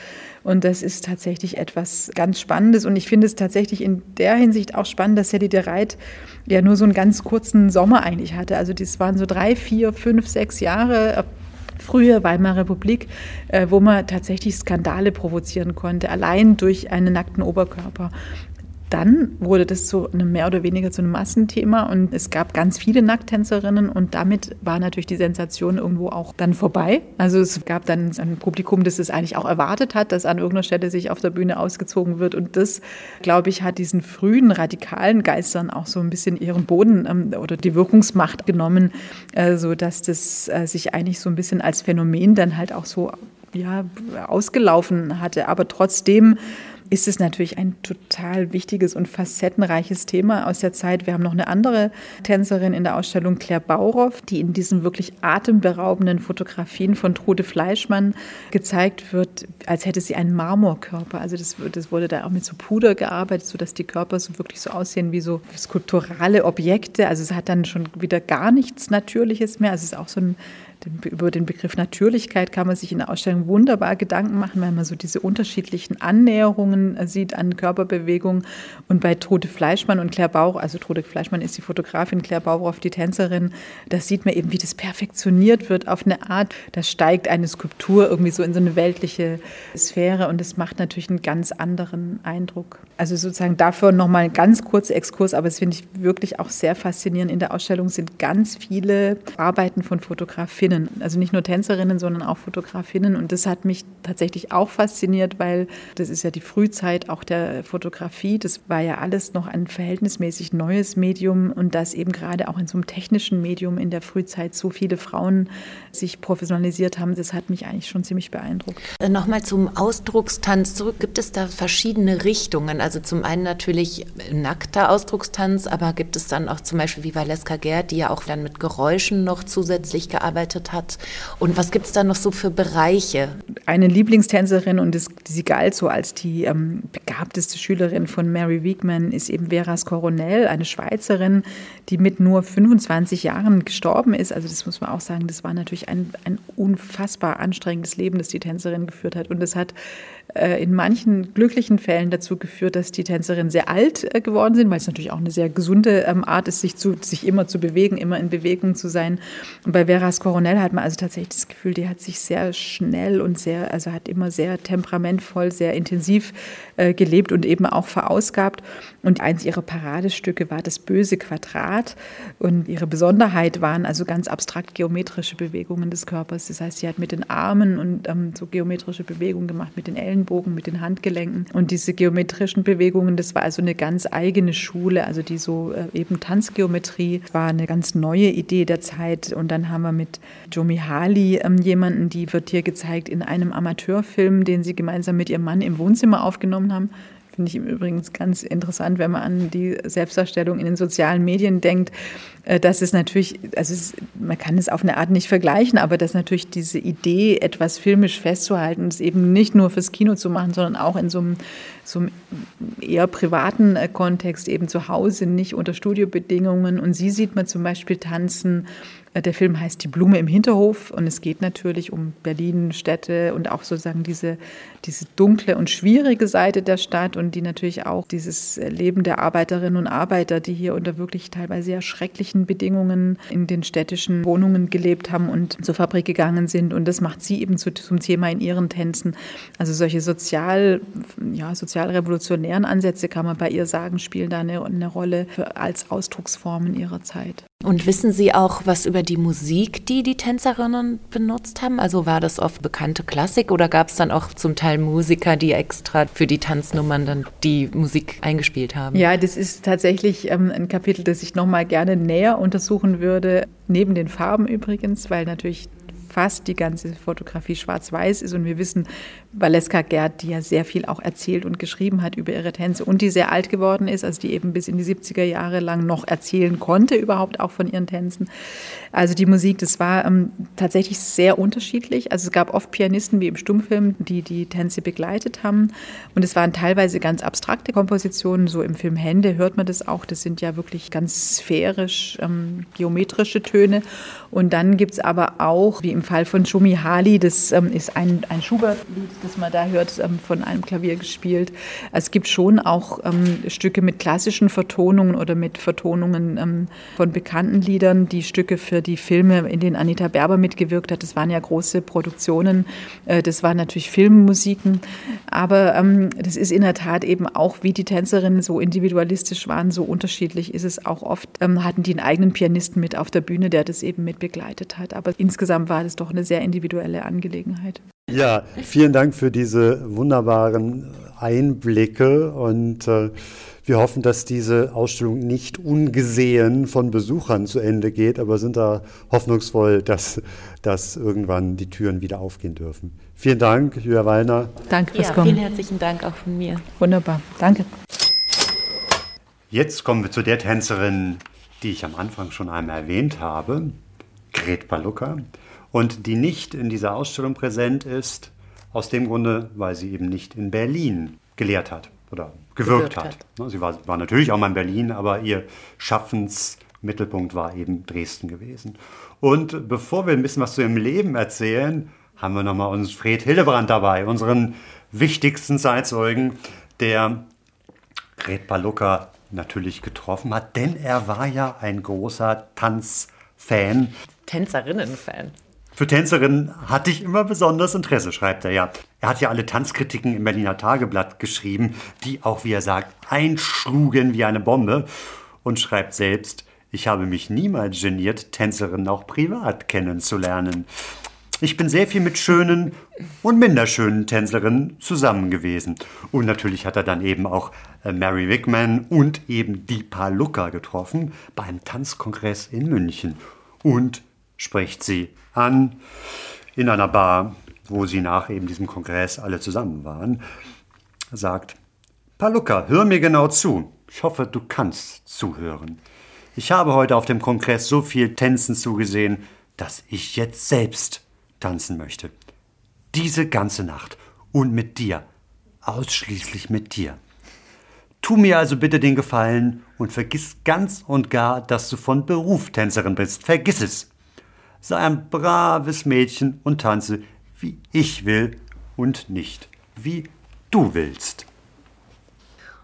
Und das ist tatsächlich etwas ganz Spannendes. Und ich finde es tatsächlich in der Hinsicht auch spannend, dass Sadie de Reit ja nur so einen ganz kurzen Sommer eigentlich hatte. Also das waren so drei, vier, fünf, sechs Jahre frühe Weimarer Republik, äh, wo man tatsächlich Skandale provozieren konnte, allein durch einen nackten Oberkörper dann wurde das zu einem mehr oder weniger zu einem Massenthema und es gab ganz viele Nacktänzerinnen und damit war natürlich die Sensation irgendwo auch dann vorbei. Also es gab dann ein Publikum, das es eigentlich auch erwartet hat, dass an irgendeiner Stelle sich auf der Bühne ausgezogen wird und das, glaube ich, hat diesen frühen radikalen Geistern auch so ein bisschen ihren Boden ähm, oder die Wirkungsmacht genommen, äh, so dass das äh, sich eigentlich so ein bisschen als Phänomen dann halt auch so ja, ausgelaufen hatte. Aber trotzdem ist es natürlich ein total wichtiges und facettenreiches Thema aus der Zeit. Wir haben noch eine andere Tänzerin in der Ausstellung, Claire Bauroff, die in diesen wirklich atemberaubenden Fotografien von Trude Fleischmann gezeigt wird, als hätte sie einen Marmorkörper. Also das, das wurde da auch mit so Puder gearbeitet, sodass die Körper so wirklich so aussehen wie so skulpturale Objekte. Also es hat dann schon wieder gar nichts Natürliches mehr. Also es ist auch so ein über den Begriff Natürlichkeit kann man sich in der Ausstellung wunderbar Gedanken machen, weil man so diese unterschiedlichen Annäherungen äh, sieht an Körperbewegungen. Und bei Trude Fleischmann und Claire Bauch, also Trude Fleischmann ist die Fotografin, Claire Bauroff die Tänzerin, da sieht man eben, wie das perfektioniert wird auf eine Art. Da steigt eine Skulptur irgendwie so in so eine weltliche Sphäre und das macht natürlich einen ganz anderen Eindruck. Also sozusagen dafür nochmal ein ganz kurzer Exkurs, aber es finde ich wirklich auch sehr faszinierend. In der Ausstellung sind ganz viele Arbeiten von Fotografinnen Fotografinnen, also nicht nur Tänzerinnen, sondern auch Fotografinnen. Und das hat mich tatsächlich auch fasziniert, weil das ist ja die Frühzeit auch der Fotografie. Das war ja alles noch ein verhältnismäßig neues Medium und dass eben gerade auch in so einem technischen Medium in der Frühzeit so viele Frauen sich professionalisiert haben, das hat mich eigentlich schon ziemlich beeindruckt. Äh, nochmal zum Ausdruckstanz zurück. Gibt es da verschiedene Richtungen? Also zum einen natürlich nackter Ausdruckstanz, aber gibt es dann auch zum Beispiel wie Valeska Gerd, die ja auch dann mit Geräuschen noch zusätzlich gearbeitet gearbeitet hat. Und was gibt es da noch so für Bereiche? Eine Lieblingstänzerin und das, sie galt so als die ähm, begabteste Schülerin von Mary Wiegman ist eben Vera Coronel, eine Schweizerin, die mit nur 25 Jahren gestorben ist. Also das muss man auch sagen, das war natürlich ein, ein unfassbar anstrengendes Leben, das die Tänzerin geführt hat. Und es hat äh, in manchen glücklichen Fällen dazu geführt, dass die Tänzerinnen sehr alt äh, geworden sind, weil es natürlich auch eine sehr gesunde ähm, Art ist, sich, zu, sich immer zu bewegen, immer in Bewegung zu sein. Und bei Vera Coronel Cornell hat man also tatsächlich das Gefühl, die hat sich sehr schnell und sehr, also hat immer sehr temperamentvoll, sehr intensiv äh, gelebt und eben auch verausgabt. Und eins ihrer Paradestücke war das böse Quadrat. Und ihre Besonderheit waren also ganz abstrakt geometrische Bewegungen des Körpers. Das heißt, sie hat mit den Armen und ähm, so geometrische Bewegungen gemacht, mit den Ellenbogen, mit den Handgelenken. Und diese geometrischen Bewegungen, das war also eine ganz eigene Schule, also die so äh, eben Tanzgeometrie war eine ganz neue Idee der Zeit. Und dann haben wir mit Jomi Hali ähm, jemanden, die wird hier gezeigt in einem Amateurfilm, den sie gemeinsam mit ihrem Mann im Wohnzimmer aufgenommen haben. Finde ich übrigens ganz interessant, wenn man an die Selbstdarstellung in den sozialen Medien denkt. Äh, dass es natürlich, also es, man kann es auf eine Art nicht vergleichen, aber dass natürlich diese Idee, etwas filmisch festzuhalten, es eben nicht nur fürs Kino zu machen, sondern auch in so einem, so einem eher privaten äh, Kontext, eben zu Hause, nicht unter Studiobedingungen. Und sie sieht man zum Beispiel tanzen der Film heißt Die Blume im Hinterhof und es geht natürlich um Berlin, Städte und auch sozusagen diese, diese dunkle und schwierige Seite der Stadt und die natürlich auch dieses Leben der Arbeiterinnen und Arbeiter, die hier unter wirklich teilweise sehr schrecklichen Bedingungen in den städtischen Wohnungen gelebt haben und zur Fabrik gegangen sind. Und das macht sie eben zu, zum Thema in ihren Tänzen. Also solche sozial, ja, sozialrevolutionären Ansätze kann man bei ihr sagen, spielen da eine, eine Rolle als Ausdrucksformen ihrer Zeit. Und wissen Sie auch was über die Musik, die die Tänzerinnen benutzt haben? Also war das oft bekannte Klassik oder gab es dann auch zum Teil Musiker, die extra für die Tanznummern dann die Musik eingespielt haben? Ja, das ist tatsächlich ähm, ein Kapitel, das ich nochmal gerne näher untersuchen würde, neben den Farben übrigens, weil natürlich fast die ganze Fotografie schwarz-weiß ist. Und wir wissen, Valeska Gerd, die ja sehr viel auch erzählt und geschrieben hat über ihre Tänze und die sehr alt geworden ist, also die eben bis in die 70er Jahre lang noch erzählen konnte, überhaupt auch von ihren Tänzen. Also die Musik, das war ähm, tatsächlich sehr unterschiedlich. Also es gab oft Pianisten wie im Stummfilm, die die Tänze begleitet haben. Und es waren teilweise ganz abstrakte Kompositionen. So im Film Hände hört man das auch. Das sind ja wirklich ganz sphärisch, ähm, geometrische Töne. Und dann gibt es aber auch, wie im Fall von Shumi Hali, das ähm, ist ein, ein Schubert-Lied, das man da hört, ähm, von einem Klavier gespielt. Es gibt schon auch ähm, Stücke mit klassischen Vertonungen oder mit Vertonungen ähm, von bekannten Liedern, die Stücke für die Filme, in denen Anita Berber mitgewirkt hat. Das waren ja große Produktionen. Äh, das waren natürlich Filmmusiken. Aber ähm, das ist in der Tat eben auch, wie die Tänzerinnen so individualistisch waren, so unterschiedlich ist es auch oft. Ähm, hatten die einen eigenen Pianisten mit auf der Bühne, der das eben mit begleitet hat. Aber insgesamt war das doch eine sehr individuelle Angelegenheit. Ja, vielen Dank für diese wunderbaren Einblicke und äh, wir hoffen, dass diese Ausstellung nicht ungesehen von Besuchern zu Ende geht, aber sind da hoffnungsvoll, dass, dass irgendwann die Türen wieder aufgehen dürfen. Vielen Dank, Julia Wallner. Danke fürs ja, Kommen. Vielen herzlichen Dank auch von mir. Wunderbar, danke. Jetzt kommen wir zu der Tänzerin, die ich am Anfang schon einmal erwähnt habe, Gret Palucka, und die nicht in dieser Ausstellung präsent ist, aus dem Grunde, weil sie eben nicht in Berlin gelehrt hat oder gewirkt, gewirkt hat. hat. Ne, sie war, war natürlich auch mal in Berlin, aber ihr Schaffensmittelpunkt war eben Dresden gewesen. Und bevor wir ein bisschen was zu ihrem Leben erzählen, haben wir nochmal uns Fred Hillebrand dabei, unseren wichtigsten Zeitzeugen, der Gret Palucka natürlich getroffen hat, denn er war ja ein großer Tanzfan. Tänzerinnen-Fan. Für Tänzerinnen hatte ich immer besonders Interesse, schreibt er ja. Er hat ja alle Tanzkritiken im Berliner Tageblatt geschrieben, die auch, wie er sagt, einschlugen wie eine Bombe. Und schreibt selbst, ich habe mich niemals geniert, Tänzerinnen auch privat kennenzulernen. Ich bin sehr viel mit schönen und minder schönen Tänzerinnen zusammen gewesen. Und natürlich hat er dann eben auch äh, Mary Wickman und eben Deepa Luca getroffen beim Tanzkongress in München. Und spricht sie an in einer Bar, wo sie nach eben diesem Kongress alle zusammen waren, sagt, Paluca, hör mir genau zu. Ich hoffe, du kannst zuhören. Ich habe heute auf dem Kongress so viel Tänzen zugesehen, dass ich jetzt selbst tanzen möchte. Diese ganze Nacht und mit dir, ausschließlich mit dir. Tu mir also bitte den Gefallen und vergiss ganz und gar, dass du von Beruf Tänzerin bist. Vergiss es sei ein braves Mädchen und tanze, wie ich will und nicht wie du willst.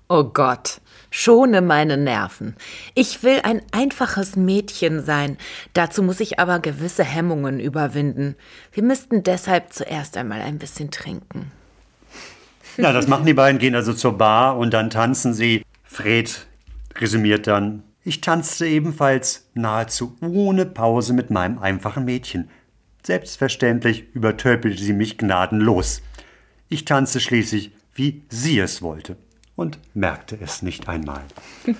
Oh Gott, schone meine Nerven. Ich will ein einfaches Mädchen sein. Dazu muss ich aber gewisse Hemmungen überwinden. Wir müssten deshalb zuerst einmal ein bisschen trinken. Ja, das machen die beiden, gehen also zur Bar und dann tanzen sie. Fred resümiert dann, ich tanzte ebenfalls nahezu ohne Pause mit meinem einfachen Mädchen. Selbstverständlich übertöpelte sie mich gnadenlos. Ich tanzte schließlich, wie sie es wollte und merkte es nicht einmal.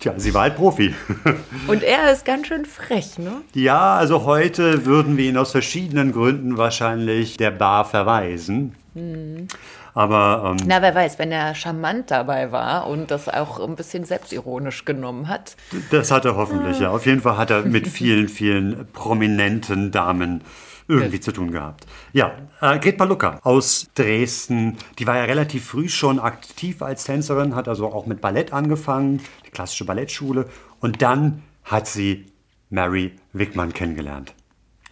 Tja, sie war halt Profi. Und er ist ganz schön frech, ne? Ja, also heute würden wir ihn aus verschiedenen Gründen wahrscheinlich der Bar verweisen. Mhm. Aber. Ähm, Na, wer weiß, wenn er charmant dabei war und das auch ein bisschen selbstironisch genommen hat. Das hat er hoffentlich, ja. Auf jeden Fall hat er mit vielen, vielen prominenten Damen irgendwie zu tun gehabt. Ja, äh, Gret Palucka aus Dresden, die war ja relativ früh schon aktiv als Tänzerin, hat also auch mit Ballett angefangen, die klassische Ballettschule. Und dann hat sie Mary Wickmann kennengelernt.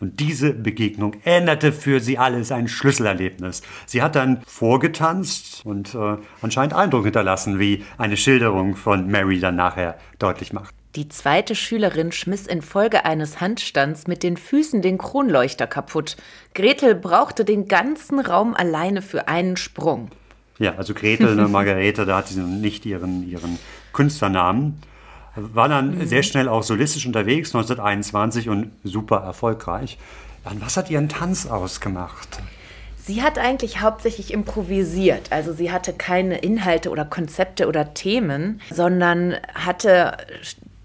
Und diese Begegnung änderte für sie alles ein Schlüsselerlebnis. Sie hat dann vorgetanzt und äh, anscheinend Eindruck hinterlassen, wie eine Schilderung von Mary dann nachher deutlich macht. Die zweite Schülerin schmiss infolge eines Handstands mit den Füßen den Kronleuchter kaputt. Gretel brauchte den ganzen Raum alleine für einen Sprung. Ja, also Gretel, ne, Margarete, da hat sie nicht ihren, ihren Künstlernamen. War dann mhm. sehr schnell auch solistisch unterwegs, 1921 und super erfolgreich. An was hat ihren Tanz ausgemacht? Sie hat eigentlich hauptsächlich improvisiert. Also sie hatte keine Inhalte oder Konzepte oder Themen, sondern hatte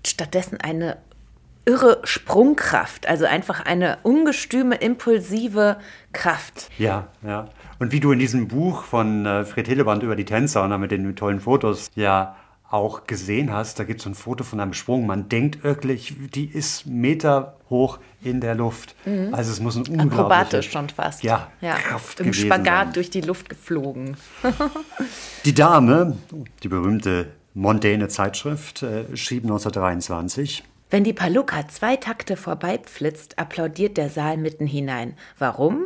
stattdessen eine irre Sprungkraft, also einfach eine ungestüme, impulsive Kraft. Ja, ja. Und wie du in diesem Buch von äh, Fred Hilleband über die Tänzer und mit den tollen Fotos ja auch gesehen hast, da gibt es so ein Foto von einem Sprung. Man denkt wirklich, die ist Meter hoch in der Luft. Mhm. Also es muss ein unglaublicher... Akrobatisch schon fast. Ja, ja. Kraft Im Spagat sein. durch die Luft geflogen. die Dame, die berühmte mondäne Zeitschrift, äh, schrieb 1923. Wenn die Palucca zwei Takte vorbeipflitzt, applaudiert der Saal mitten hinein. Warum?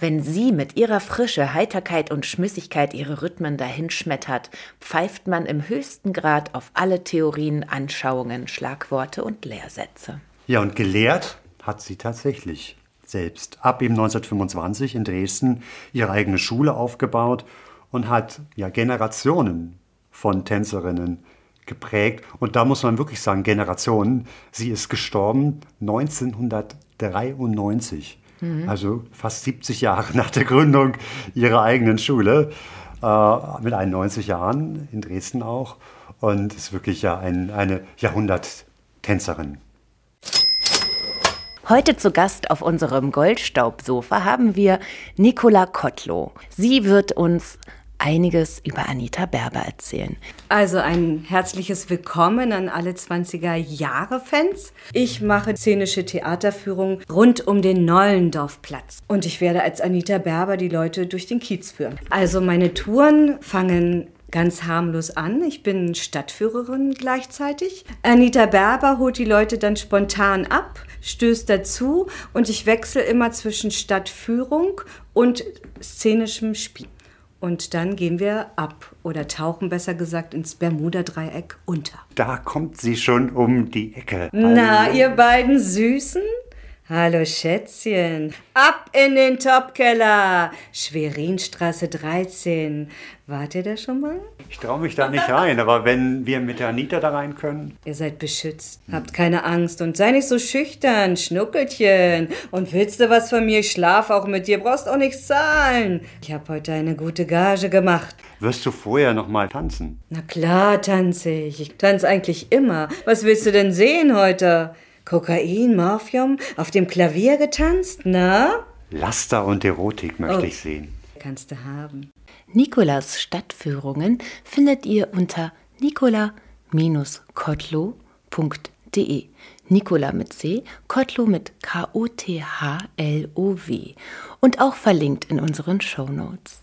Wenn sie mit ihrer Frische, Heiterkeit und Schmissigkeit ihre Rhythmen dahinschmettert, pfeift man im höchsten Grad auf alle Theorien, Anschauungen, Schlagworte und Lehrsätze. Ja, und gelehrt hat sie tatsächlich selbst. Ab eben 1925 in Dresden ihre eigene Schule aufgebaut und hat ja Generationen von Tänzerinnen geprägt. Und da muss man wirklich sagen, Generationen. Sie ist gestorben 1993. Mhm. Also fast 70 Jahre nach der Gründung ihrer eigenen Schule. Äh, mit 91 Jahren in Dresden auch. Und ist wirklich ja ein, eine Jahrhunderttänzerin. Heute zu Gast auf unserem Goldstaubsofa haben wir Nicola Kotlow. Sie wird uns einiges über Anita Berber erzählen. Also ein herzliches Willkommen an alle 20er Jahre Fans. Ich mache szenische Theaterführung rund um den Nollendorfplatz und ich werde als Anita Berber die Leute durch den Kiez führen. Also meine Touren fangen ganz harmlos an. Ich bin Stadtführerin gleichzeitig. Anita Berber holt die Leute dann spontan ab, stößt dazu und ich wechsle immer zwischen Stadtführung und szenischem Spiel. Und dann gehen wir ab oder tauchen besser gesagt ins Bermuda-Dreieck unter. Da kommt sie schon um die Ecke. Na, Hallo. ihr beiden Süßen? Hallo Schätzchen. Ab in den Topkeller. Schwerinstraße 13. Wart ihr da schon mal? Ich traue mich da nicht rein, aber wenn wir mit der Anita da rein können. Ihr seid beschützt. Habt keine Angst und sei nicht so schüchtern, Schnuckelchen. Und willst du was von mir? Ich schlaf auch mit dir, brauchst auch nichts zahlen. Ich hab heute eine gute Gage gemacht. Wirst du vorher noch mal tanzen? Na klar tanze ich. Ich tanze eigentlich immer. Was willst du denn sehen heute? Kokain, Morphium, auf dem Klavier getanzt, na? Laster und Erotik möchte oh. ich sehen. Kannst du haben. Nikolas Stadtführungen findet ihr unter nicola-kotlow.de. Nikola mit C, Kotlow mit K-O-T-H-L-O-W. Und auch verlinkt in unseren Show Notes.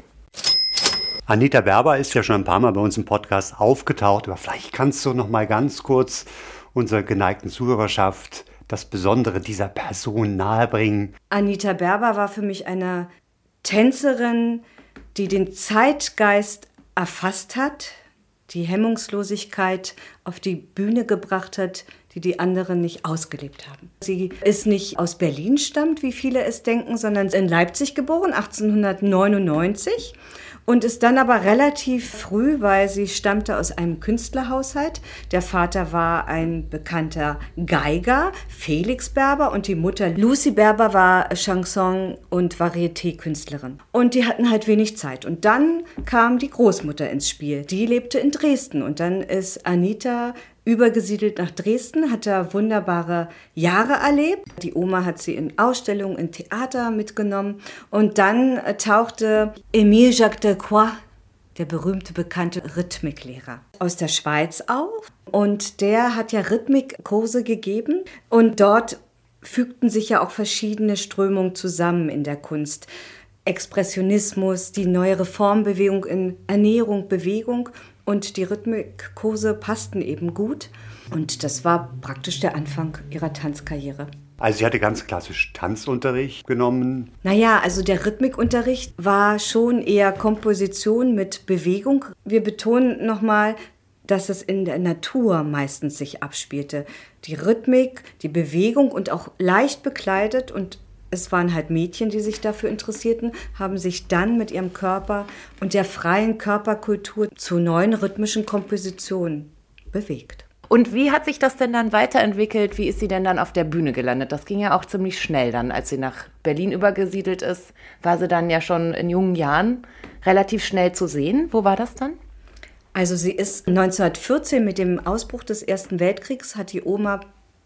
Anita Berber ist ja schon ein paar Mal bei uns im Podcast aufgetaucht, aber vielleicht kannst du noch mal ganz kurz unserer geneigten Zuhörerschaft das Besondere dieser Person nahebringen. Anita Berber war für mich eine Tänzerin, die den Zeitgeist erfasst hat, die Hemmungslosigkeit auf die Bühne gebracht hat, die die anderen nicht ausgelebt haben. Sie ist nicht aus Berlin stammt, wie viele es denken, sondern in Leipzig geboren, 1899 und ist dann aber relativ früh, weil sie stammte aus einem Künstlerhaushalt. Der Vater war ein bekannter Geiger, Felix Berber, und die Mutter Lucy Berber war Chanson- und Varieté-Künstlerin. Und die hatten halt wenig Zeit. Und dann kam die Großmutter ins Spiel. Die lebte in Dresden und dann ist Anita übergesiedelt nach Dresden, hat da wunderbare Jahre erlebt. Die Oma hat sie in Ausstellungen, in Theater mitgenommen. Und dann äh, tauchte Emile Jacques Delcroix, der berühmte, bekannte Rhythmiklehrer, aus der Schweiz auf. Und der hat ja Rhythmikkurse gegeben. Und dort fügten sich ja auch verschiedene Strömungen zusammen in der Kunst. Expressionismus, die neue Reformbewegung in Ernährung, Bewegung und die Rhythmikkurse passten eben gut. Und das war praktisch der Anfang ihrer Tanzkarriere. Also sie hatte ganz klassisch Tanzunterricht genommen. Naja, also der Rhythmikunterricht war schon eher Komposition mit Bewegung. Wir betonen nochmal, dass es in der Natur meistens sich abspielte. Die Rhythmik, die Bewegung und auch leicht bekleidet und es waren halt Mädchen, die sich dafür interessierten, haben sich dann mit ihrem Körper und der freien Körperkultur zu neuen rhythmischen Kompositionen bewegt. Und wie hat sich das denn dann weiterentwickelt? Wie ist sie denn dann auf der Bühne gelandet? Das ging ja auch ziemlich schnell dann, als sie nach Berlin übergesiedelt ist, war sie dann ja schon in jungen Jahren relativ schnell zu sehen. Wo war das dann? Also sie ist 1914 mit dem Ausbruch des Ersten Weltkriegs hat die Oma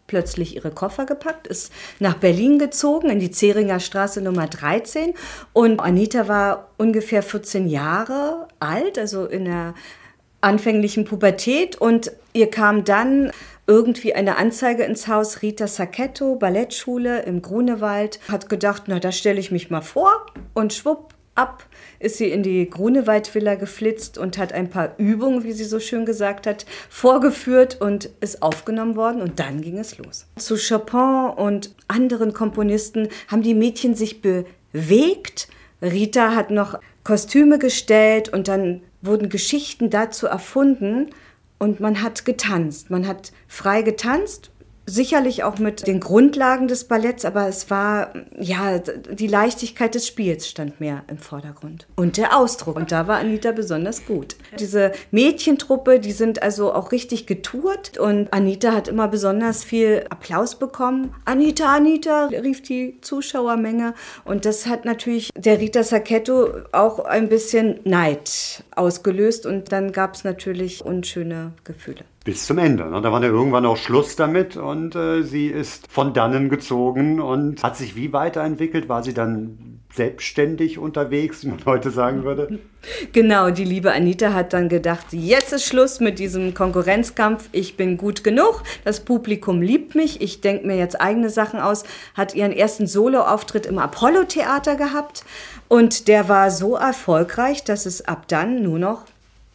plötzlich ihre Koffer gepackt, ist nach Berlin gezogen, in die Zeringer Straße Nummer 13. Und Anita war ungefähr 14 Jahre alt, also in der anfänglichen Pubertät. Und ihr kam dann irgendwie eine Anzeige ins Haus, Rita Sacchetto, Ballettschule im Grunewald, hat gedacht, na, da stelle ich mich mal vor und schwupp, ab ist sie in die Grunewaldvilla geflitzt und hat ein paar Übungen, wie sie so schön gesagt hat, vorgeführt und ist aufgenommen worden und dann ging es los. Zu Chopin und anderen Komponisten haben die Mädchen sich bewegt. Rita hat noch Kostüme gestellt und dann wurden Geschichten dazu erfunden und man hat getanzt. Man hat frei getanzt sicherlich auch mit den Grundlagen des Balletts, aber es war, ja, die Leichtigkeit des Spiels stand mehr im Vordergrund. Und der Ausdruck. Und da war Anita besonders gut. Diese Mädchentruppe, die sind also auch richtig getourt und Anita hat immer besonders viel Applaus bekommen. Anita, Anita, rief die Zuschauermenge. Und das hat natürlich der Rita Sacchetto auch ein bisschen Neid ausgelöst und dann gab es natürlich unschöne Gefühle bis zum Ende. Ne? Da war ja irgendwann auch Schluss damit und äh, sie ist von dannen gezogen und hat sich wie weiterentwickelt? War sie dann selbstständig unterwegs, wie man heute sagen würde? Genau, die liebe Anita hat dann gedacht, jetzt ist Schluss mit diesem Konkurrenzkampf, ich bin gut genug, das Publikum liebt mich, ich denke mir jetzt eigene Sachen aus, hat ihren ersten Soloauftritt im Apollo-Theater gehabt und der war so erfolgreich, dass es ab dann nur noch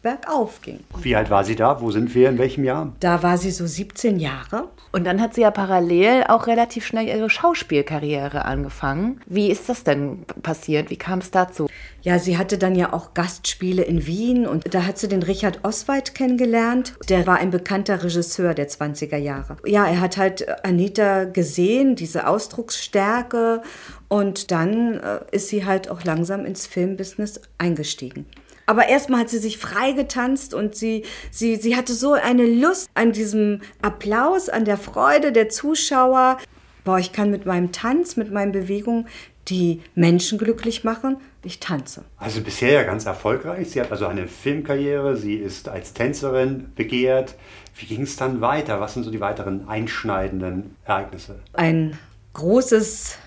bergauf ging. Wie alt war sie da? Wo sind wir? In welchem Jahr? Da war sie so 17 Jahre. Und dann hat sie ja parallel auch relativ schnell ihre Schauspielkarriere angefangen. Wie ist das denn passiert? Wie kam es dazu? Ja, sie hatte dann ja auch Gastspiele in Wien und da hat sie den Richard Oswald kennengelernt. Der war ein bekannter Regisseur der 20er Jahre. Ja, er hat halt Anita gesehen, diese Ausdrucksstärke und dann äh, ist sie halt auch langsam ins Filmbusiness eingestiegen. Aber erstmal hat sie sich frei getanzt und sie, sie, sie hatte so eine Lust an diesem Applaus, an der Freude der Zuschauer. Boah, ich kann mit meinem Tanz, mit meinen Bewegungen die Menschen glücklich machen. Ich tanze. Also bisher ja ganz erfolgreich. Sie hat also eine Filmkarriere, sie ist als Tänzerin begehrt. Wie ging es dann weiter? Was sind so die weiteren einschneidenden Ereignisse? Ein großes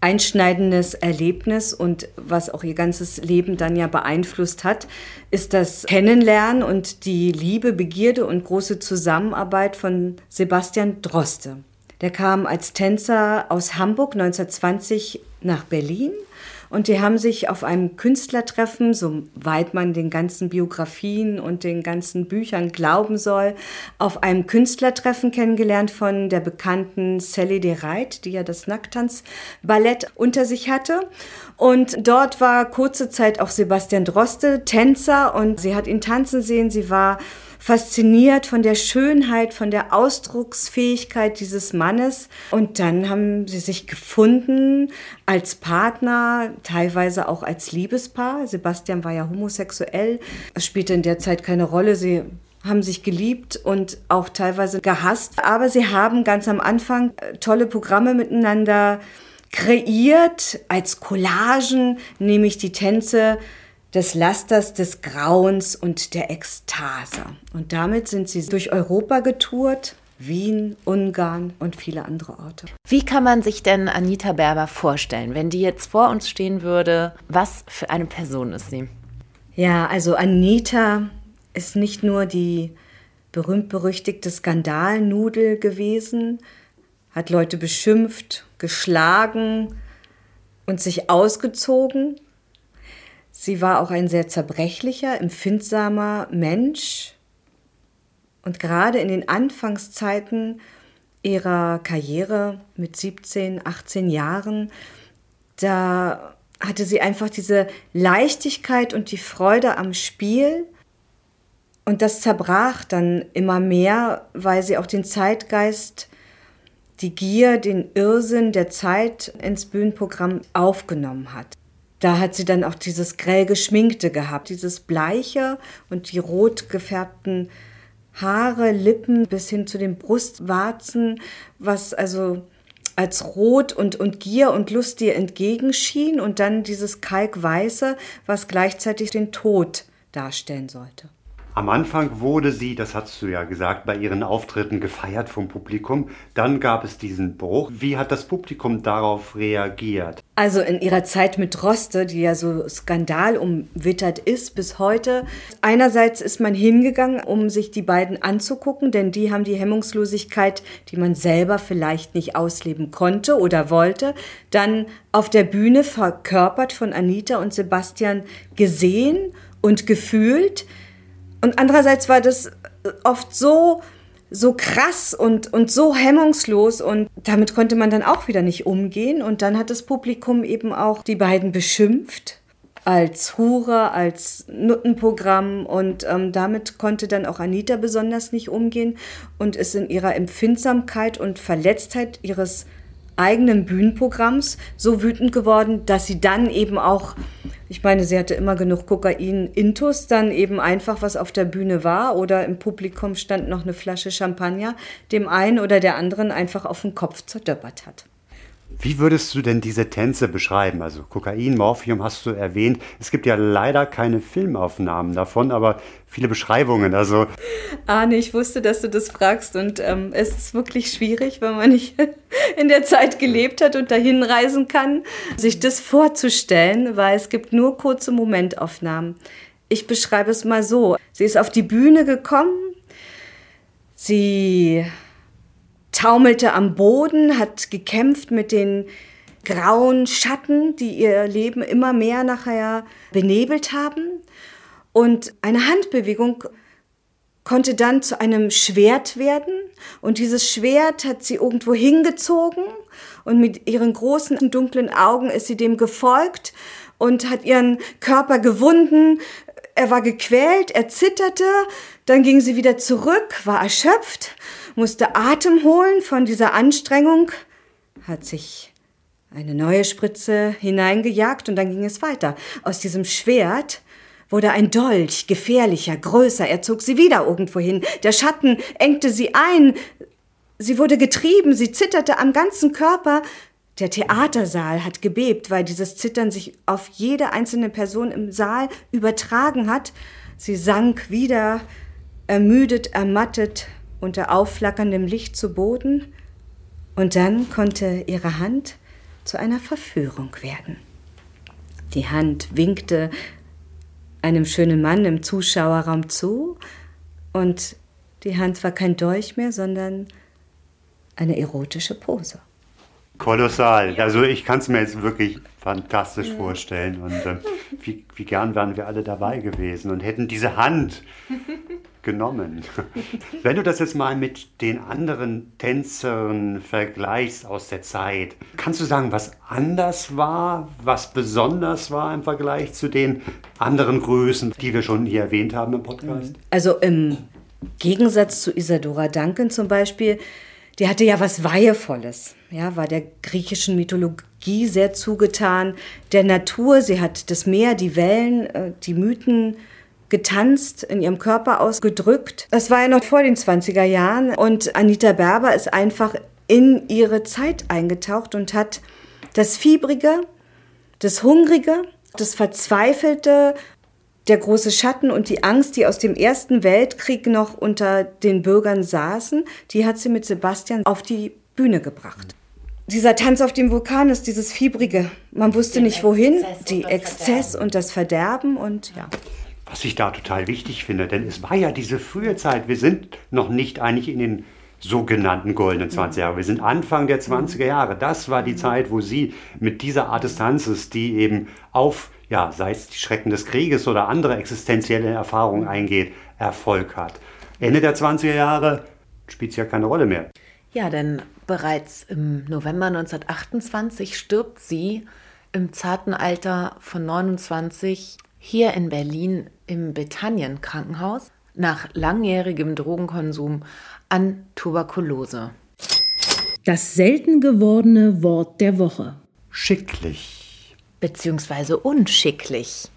einschneidendes Erlebnis und was auch ihr ganzes Leben dann ja beeinflusst hat, ist das Kennenlernen und die Liebe, Begierde und große Zusammenarbeit von Sebastian Droste. Der kam als Tänzer aus Hamburg 1920 nach Berlin Und die haben sich auf einem Künstlertreffen, soweit man den ganzen Biografien und den ganzen Büchern glauben soll, auf einem Künstlertreffen kennengelernt von der bekannten Sally de Reit, die ja das Nacktanzballett unter sich hatte. Und dort war kurze Zeit auch Sebastian Droste Tänzer und sie hat ihn tanzen sehen. Sie war fasziniert von der Schönheit, von der Ausdrucksfähigkeit dieses Mannes. Und dann haben sie sich gefunden als Partner, teilweise auch als Liebespaar. Sebastian war ja homosexuell. Es spielte in der Zeit keine Rolle. Sie haben sich geliebt und auch teilweise gehasst. Aber sie haben ganz am Anfang äh, tolle Programme miteinander kreiert als Collagen, nämlich die Tänze des Lasters, des Grauens und der Ekstase. Und damit sind sie durch Europa getourt, Wien, Ungarn und viele andere Orte. Wie kann man sich denn Anita Berber vorstellen, wenn die jetzt vor uns stehen würde? Was für eine Person ist sie? Ja, also Anita ist nicht nur die berühmt-berüchtigte Skandalnudel gewesen, hat Leute beschimpft, geschlagen und sich ausgezogen, Sie war auch ein sehr zerbrechlicher, empfindsamer Mensch. Und gerade in den Anfangszeiten ihrer Karriere mit 17, 18 Jahren, da hatte sie einfach diese Leichtigkeit und die Freude am Spiel. Und das zerbrach dann immer mehr, weil sie auch den Zeitgeist, die Gier, den Irrsinn der Zeit ins Bühnenprogramm aufgenommen hat da hat sie dann auch dieses grell geschminkte gehabt, dieses bleiche und die rot gefärbten Haare, Lippen bis hin zu den Brustwarzen, was also als Rot und, und Gier und Lust dir entgegenschien und dann dieses Kalkweiße, was gleichzeitig den Tod darstellen sollte. Am Anfang wurde sie, das hast du ja gesagt, bei ihren Auftritten gefeiert vom Publikum. Dann gab es diesen Bruch. Wie hat das Publikum darauf reagiert? Also in ihrer Zeit mit Roste, die ja so skandalumwittert ist bis heute. Einerseits ist man hingegangen, um sich die beiden anzugucken, denn die haben die Hemmungslosigkeit, die man selber vielleicht nicht ausleben konnte oder wollte, dann auf der Bühne verkörpert von Anita und Sebastian gesehen und gefühlt. Und andererseits war das oft so, so krass und, und so hemmungslos und damit konnte man dann auch wieder nicht umgehen. Und dann hat das Publikum eben auch die beiden beschimpft als Hure, als Nuttenprogramm und ähm, damit konnte dann auch Anita besonders nicht umgehen und ist in ihrer Empfindsamkeit und Verletztheit ihres eigenen Bühnenprogramms so wütend geworden, dass sie dann eben auch, ich meine, sie hatte immer genug Kokain intus, dann eben einfach was auf der Bühne war oder im Publikum stand noch eine Flasche Champagner, dem einen oder der anderen einfach auf den Kopf zerdöppert hat. Wie würdest du denn diese Tänze beschreiben? Also Kokain, Morphium hast du erwähnt. Es gibt ja leider keine Filmaufnahmen davon, aber viele Beschreibungen. Also Arne, ich wusste, dass du das fragst und ähm, es ist wirklich schwierig, wenn man nicht in der Zeit gelebt hat und dahin reisen kann, sich das vorzustellen, weil es gibt nur kurze Momentaufnahmen. Ich beschreibe es mal so. Sie ist auf die Bühne gekommen. Sie taumelte am Boden, hat gekämpft mit den grauen Schatten, die ihr Leben immer mehr nachher benebelt haben. Und eine Handbewegung konnte dann zu einem Schwert werden. Und dieses Schwert hat sie irgendwo hingezogen. Und mit ihren großen dunklen Augen ist sie dem gefolgt und hat ihren Körper gewunden. Er war gequält, er zitterte. Dann ging sie wieder zurück, war erschöpft musste Atem holen von dieser Anstrengung, hat sich eine neue Spritze hineingejagt und dann ging es weiter. Aus diesem Schwert wurde ein Dolch, gefährlicher, größer. Er zog sie wieder irgendwo hin. Der Schatten engte sie ein. Sie wurde getrieben, sie zitterte am ganzen Körper. Der Theatersaal hat gebebt, weil dieses Zittern sich auf jede einzelne Person im Saal übertragen hat. Sie sank wieder, ermüdet, ermattet, unter aufflackerndem Licht zu Boden, und dann konnte ihre Hand zu einer Verführung werden. Die Hand winkte einem schönen Mann im Zuschauerraum zu, und die Hand war kein Dolch mehr, sondern eine erotische Pose. Kolossal. Also ich kann es mir jetzt wirklich fantastisch vorstellen. Und äh, wie, wie gern wären wir alle dabei gewesen und hätten diese Hand genommen. Wenn du das jetzt mal mit den anderen Tänzern vergleichst aus der Zeit, kannst du sagen, was anders war, was besonders war im Vergleich zu den anderen Größen, die wir schon hier erwähnt haben im Podcast? Also im Gegensatz zu Isadora Duncan zum Beispiel, die hatte ja was Weihevolles, ja, war der griechischen Mythologie sehr zugetan, der Natur, sie hat das Meer, die Wellen, äh, die Mythen getanzt, in ihrem Körper ausgedrückt. Das war ja noch vor den 20er Jahren und Anita Berber ist einfach in ihre Zeit eingetaucht und hat das Fiebrige, das Hungrige, das Verzweifelte, der große Schatten und die Angst, die aus dem Ersten Weltkrieg noch unter den Bürgern saßen, die hat sie mit Sebastian auf die Bühne gebracht. Dieser Tanz auf dem Vulkan ist dieses Fiebrige. Man wusste nicht wohin, die Exzess und das Verderben und ja. Was ich da total wichtig finde, denn es war ja diese frühe Zeit. Wir sind noch nicht eigentlich in den sogenannten goldenen 20 Jahre. Wir sind Anfang der 20er Jahre. Das war die Zeit, wo sie mit dieser Art des Tanzes, die eben auf, ja, sei es die Schrecken des Krieges oder andere existenzielle Erfahrungen eingeht, Erfolg hat. Ende der 20er Jahre spielt es ja keine Rolle mehr. Ja, denn bereits im November 1928 stirbt sie im zarten Alter von 29 hier in Berlin im Bethanien Krankenhaus nach langjährigem Drogenkonsum an Tuberkulose. Das selten gewordene Wort der Woche. Schicklich. Beziehungsweise unschicklich.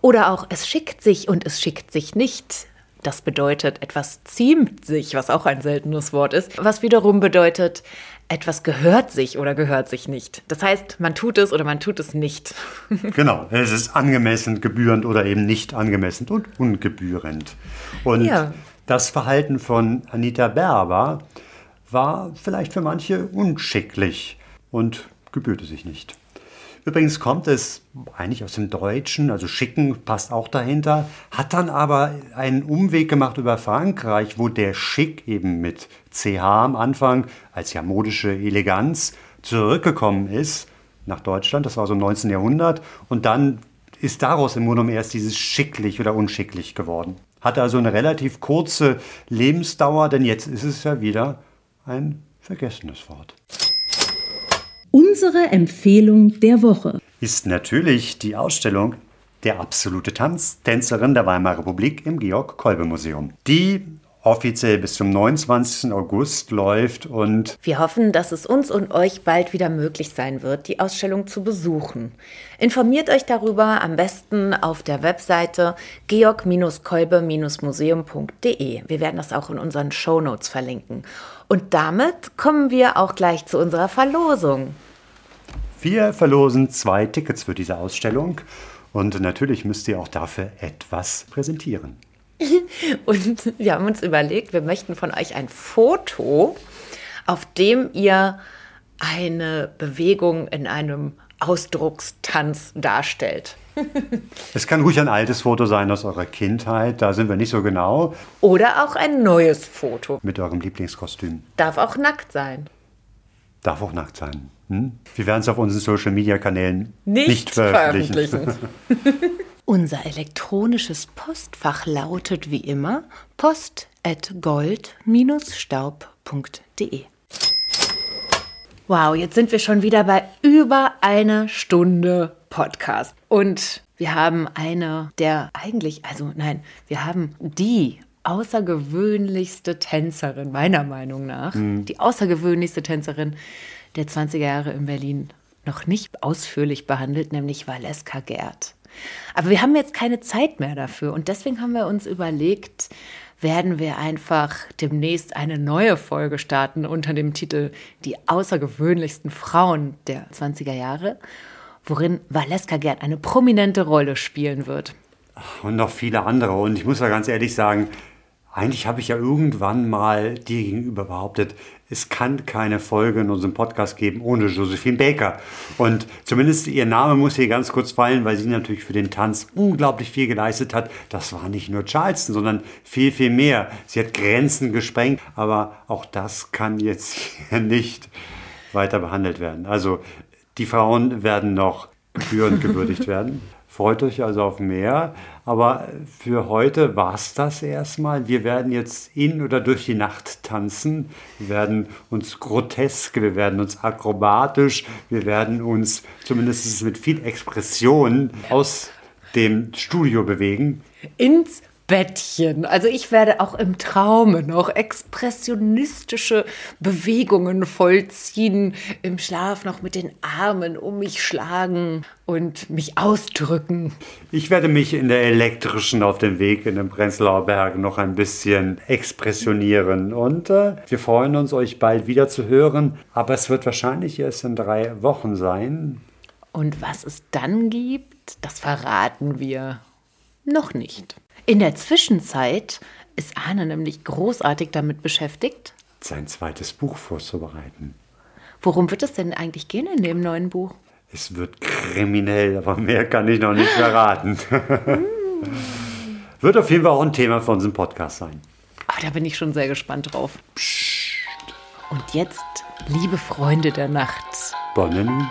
Oder auch es schickt sich und es schickt sich nicht. Das bedeutet, etwas ziemt sich, was auch ein seltenes Wort ist, was wiederum bedeutet, etwas gehört sich oder gehört sich nicht. Das heißt, man tut es oder man tut es nicht. Genau, es ist angemessen, gebührend oder eben nicht angemessen und ungebührend. Und Ja. das Verhalten von Anita Berber war vielleicht für manche unschicklich und gebührte sich nicht. Übrigens kommt es eigentlich aus dem Deutschen, also schicken passt auch dahinter, hat dann aber einen Umweg gemacht über Frankreich, wo der Schick eben mit CH am Anfang als ja modische Eleganz zurückgekommen ist nach Deutschland, das war so im 19. Jahrhundert, und dann ist daraus im Grunde erst dieses schicklich oder unschicklich geworden. Hatte also eine relativ kurze Lebensdauer, denn jetzt ist es ja wieder ein vergessenes Wort. Unsere Empfehlung der Woche. Ist natürlich die Ausstellung Der absolute Tanz, Tänzerin der Weimarer Republik im Georg-Kolbe-Museum, die offiziell bis zum 29. August läuft und Wir hoffen, dass es uns und euch bald wieder möglich sein wird, die Ausstellung zu besuchen. Informiert euch darüber am besten auf der Webseite georg-kolbe-museum.de. Wir werden das auch in unseren Shownotes verlinken. Und damit kommen wir auch gleich zu unserer Verlosung. wir verlosen zwei Tickets für diese Ausstellung. Und natürlich müsst ihr auch dafür etwas präsentieren. Und wir haben uns überlegt, wir möchten von euch ein Foto, auf dem ihr eine Bewegung in einem Ausdruckstanz darstellt. Es kann ruhig ein altes Foto sein aus eurer Kindheit, da sind wir nicht so genau, Oder auch ein neues Foto. mit eurem Lieblingskostüm. Darf auch nackt sein. Darf auch nackt sein. Hm? Wir werden es auf unseren Social-Media-Kanälen Nicht, nicht, veröffentlichen. veröffentlichen. Unser elektronisches Postfach lautet wie immer post.gold-staub.de. Wow, jetzt sind wir schon wieder bei über einer Stunde Podcast. Und wir haben eine der eigentlich, also nein, wir haben die außergewöhnlichste Tänzerin, meiner Meinung nach, die außergewöhnlichste Tänzerin der 20er Jahre in Berlin noch nicht ausführlich behandelt, nämlich Valeska Gerd. Aber wir haben jetzt keine Zeit mehr dafür und deswegen haben wir uns überlegt, werden wir einfach demnächst eine neue Folge starten unter dem Titel Die außergewöhnlichsten Frauen der 20er Jahre, worin Valeska Gerd eine prominente Rolle spielen wird. Und noch viele andere. Und ich muss ja ganz ehrlich sagen, eigentlich habe ich ja irgendwann mal dir gegenüber behauptet, es kann keine Folge in unserem Podcast geben ohne Josephine Baker. Und zumindest ihr Name muss hier ganz kurz fallen, weil sie natürlich für den Tanz unglaublich viel geleistet hat. Das war nicht nur Charleston, sondern viel, viel mehr. Sie hat Grenzen gesprengt, aber auch das kann jetzt hier nicht weiter behandelt werden. Also die Frauen werden noch gebührend gewürdigt werden. Freut euch also auf mehr. Aber für heute war es das erstmal. Wir werden jetzt in oder durch die Nacht tanzen. Wir werden uns grotesk, wir werden uns akrobatisch, wir werden uns zumindest mit viel Expression aus dem Studio bewegen. Ins Bettchen. Also ich werde auch im Traume noch expressionistische Bewegungen vollziehen, im Schlaf noch mit den Armen um mich schlagen und mich ausdrücken. Ich werde mich in der elektrischen auf dem Weg in den Prenzlauer Berg noch ein bisschen expressionieren und äh, wir freuen uns, euch bald wieder zu hören, aber es wird wahrscheinlich erst in drei Wochen sein. Und was es dann gibt, das verraten wir noch nicht. In der Zwischenzeit ist Arne nämlich großartig damit beschäftigt, sein zweites Buch vorzubereiten. Worum wird es denn eigentlich gehen in dem neuen Buch? Es wird kriminell, aber mehr kann ich noch nicht verraten. wird auf jeden Fall auch ein Thema für unseren Podcast sein. Oh, da bin ich schon sehr gespannt drauf. Psst. Und jetzt, liebe Freunde der Nacht. Bonne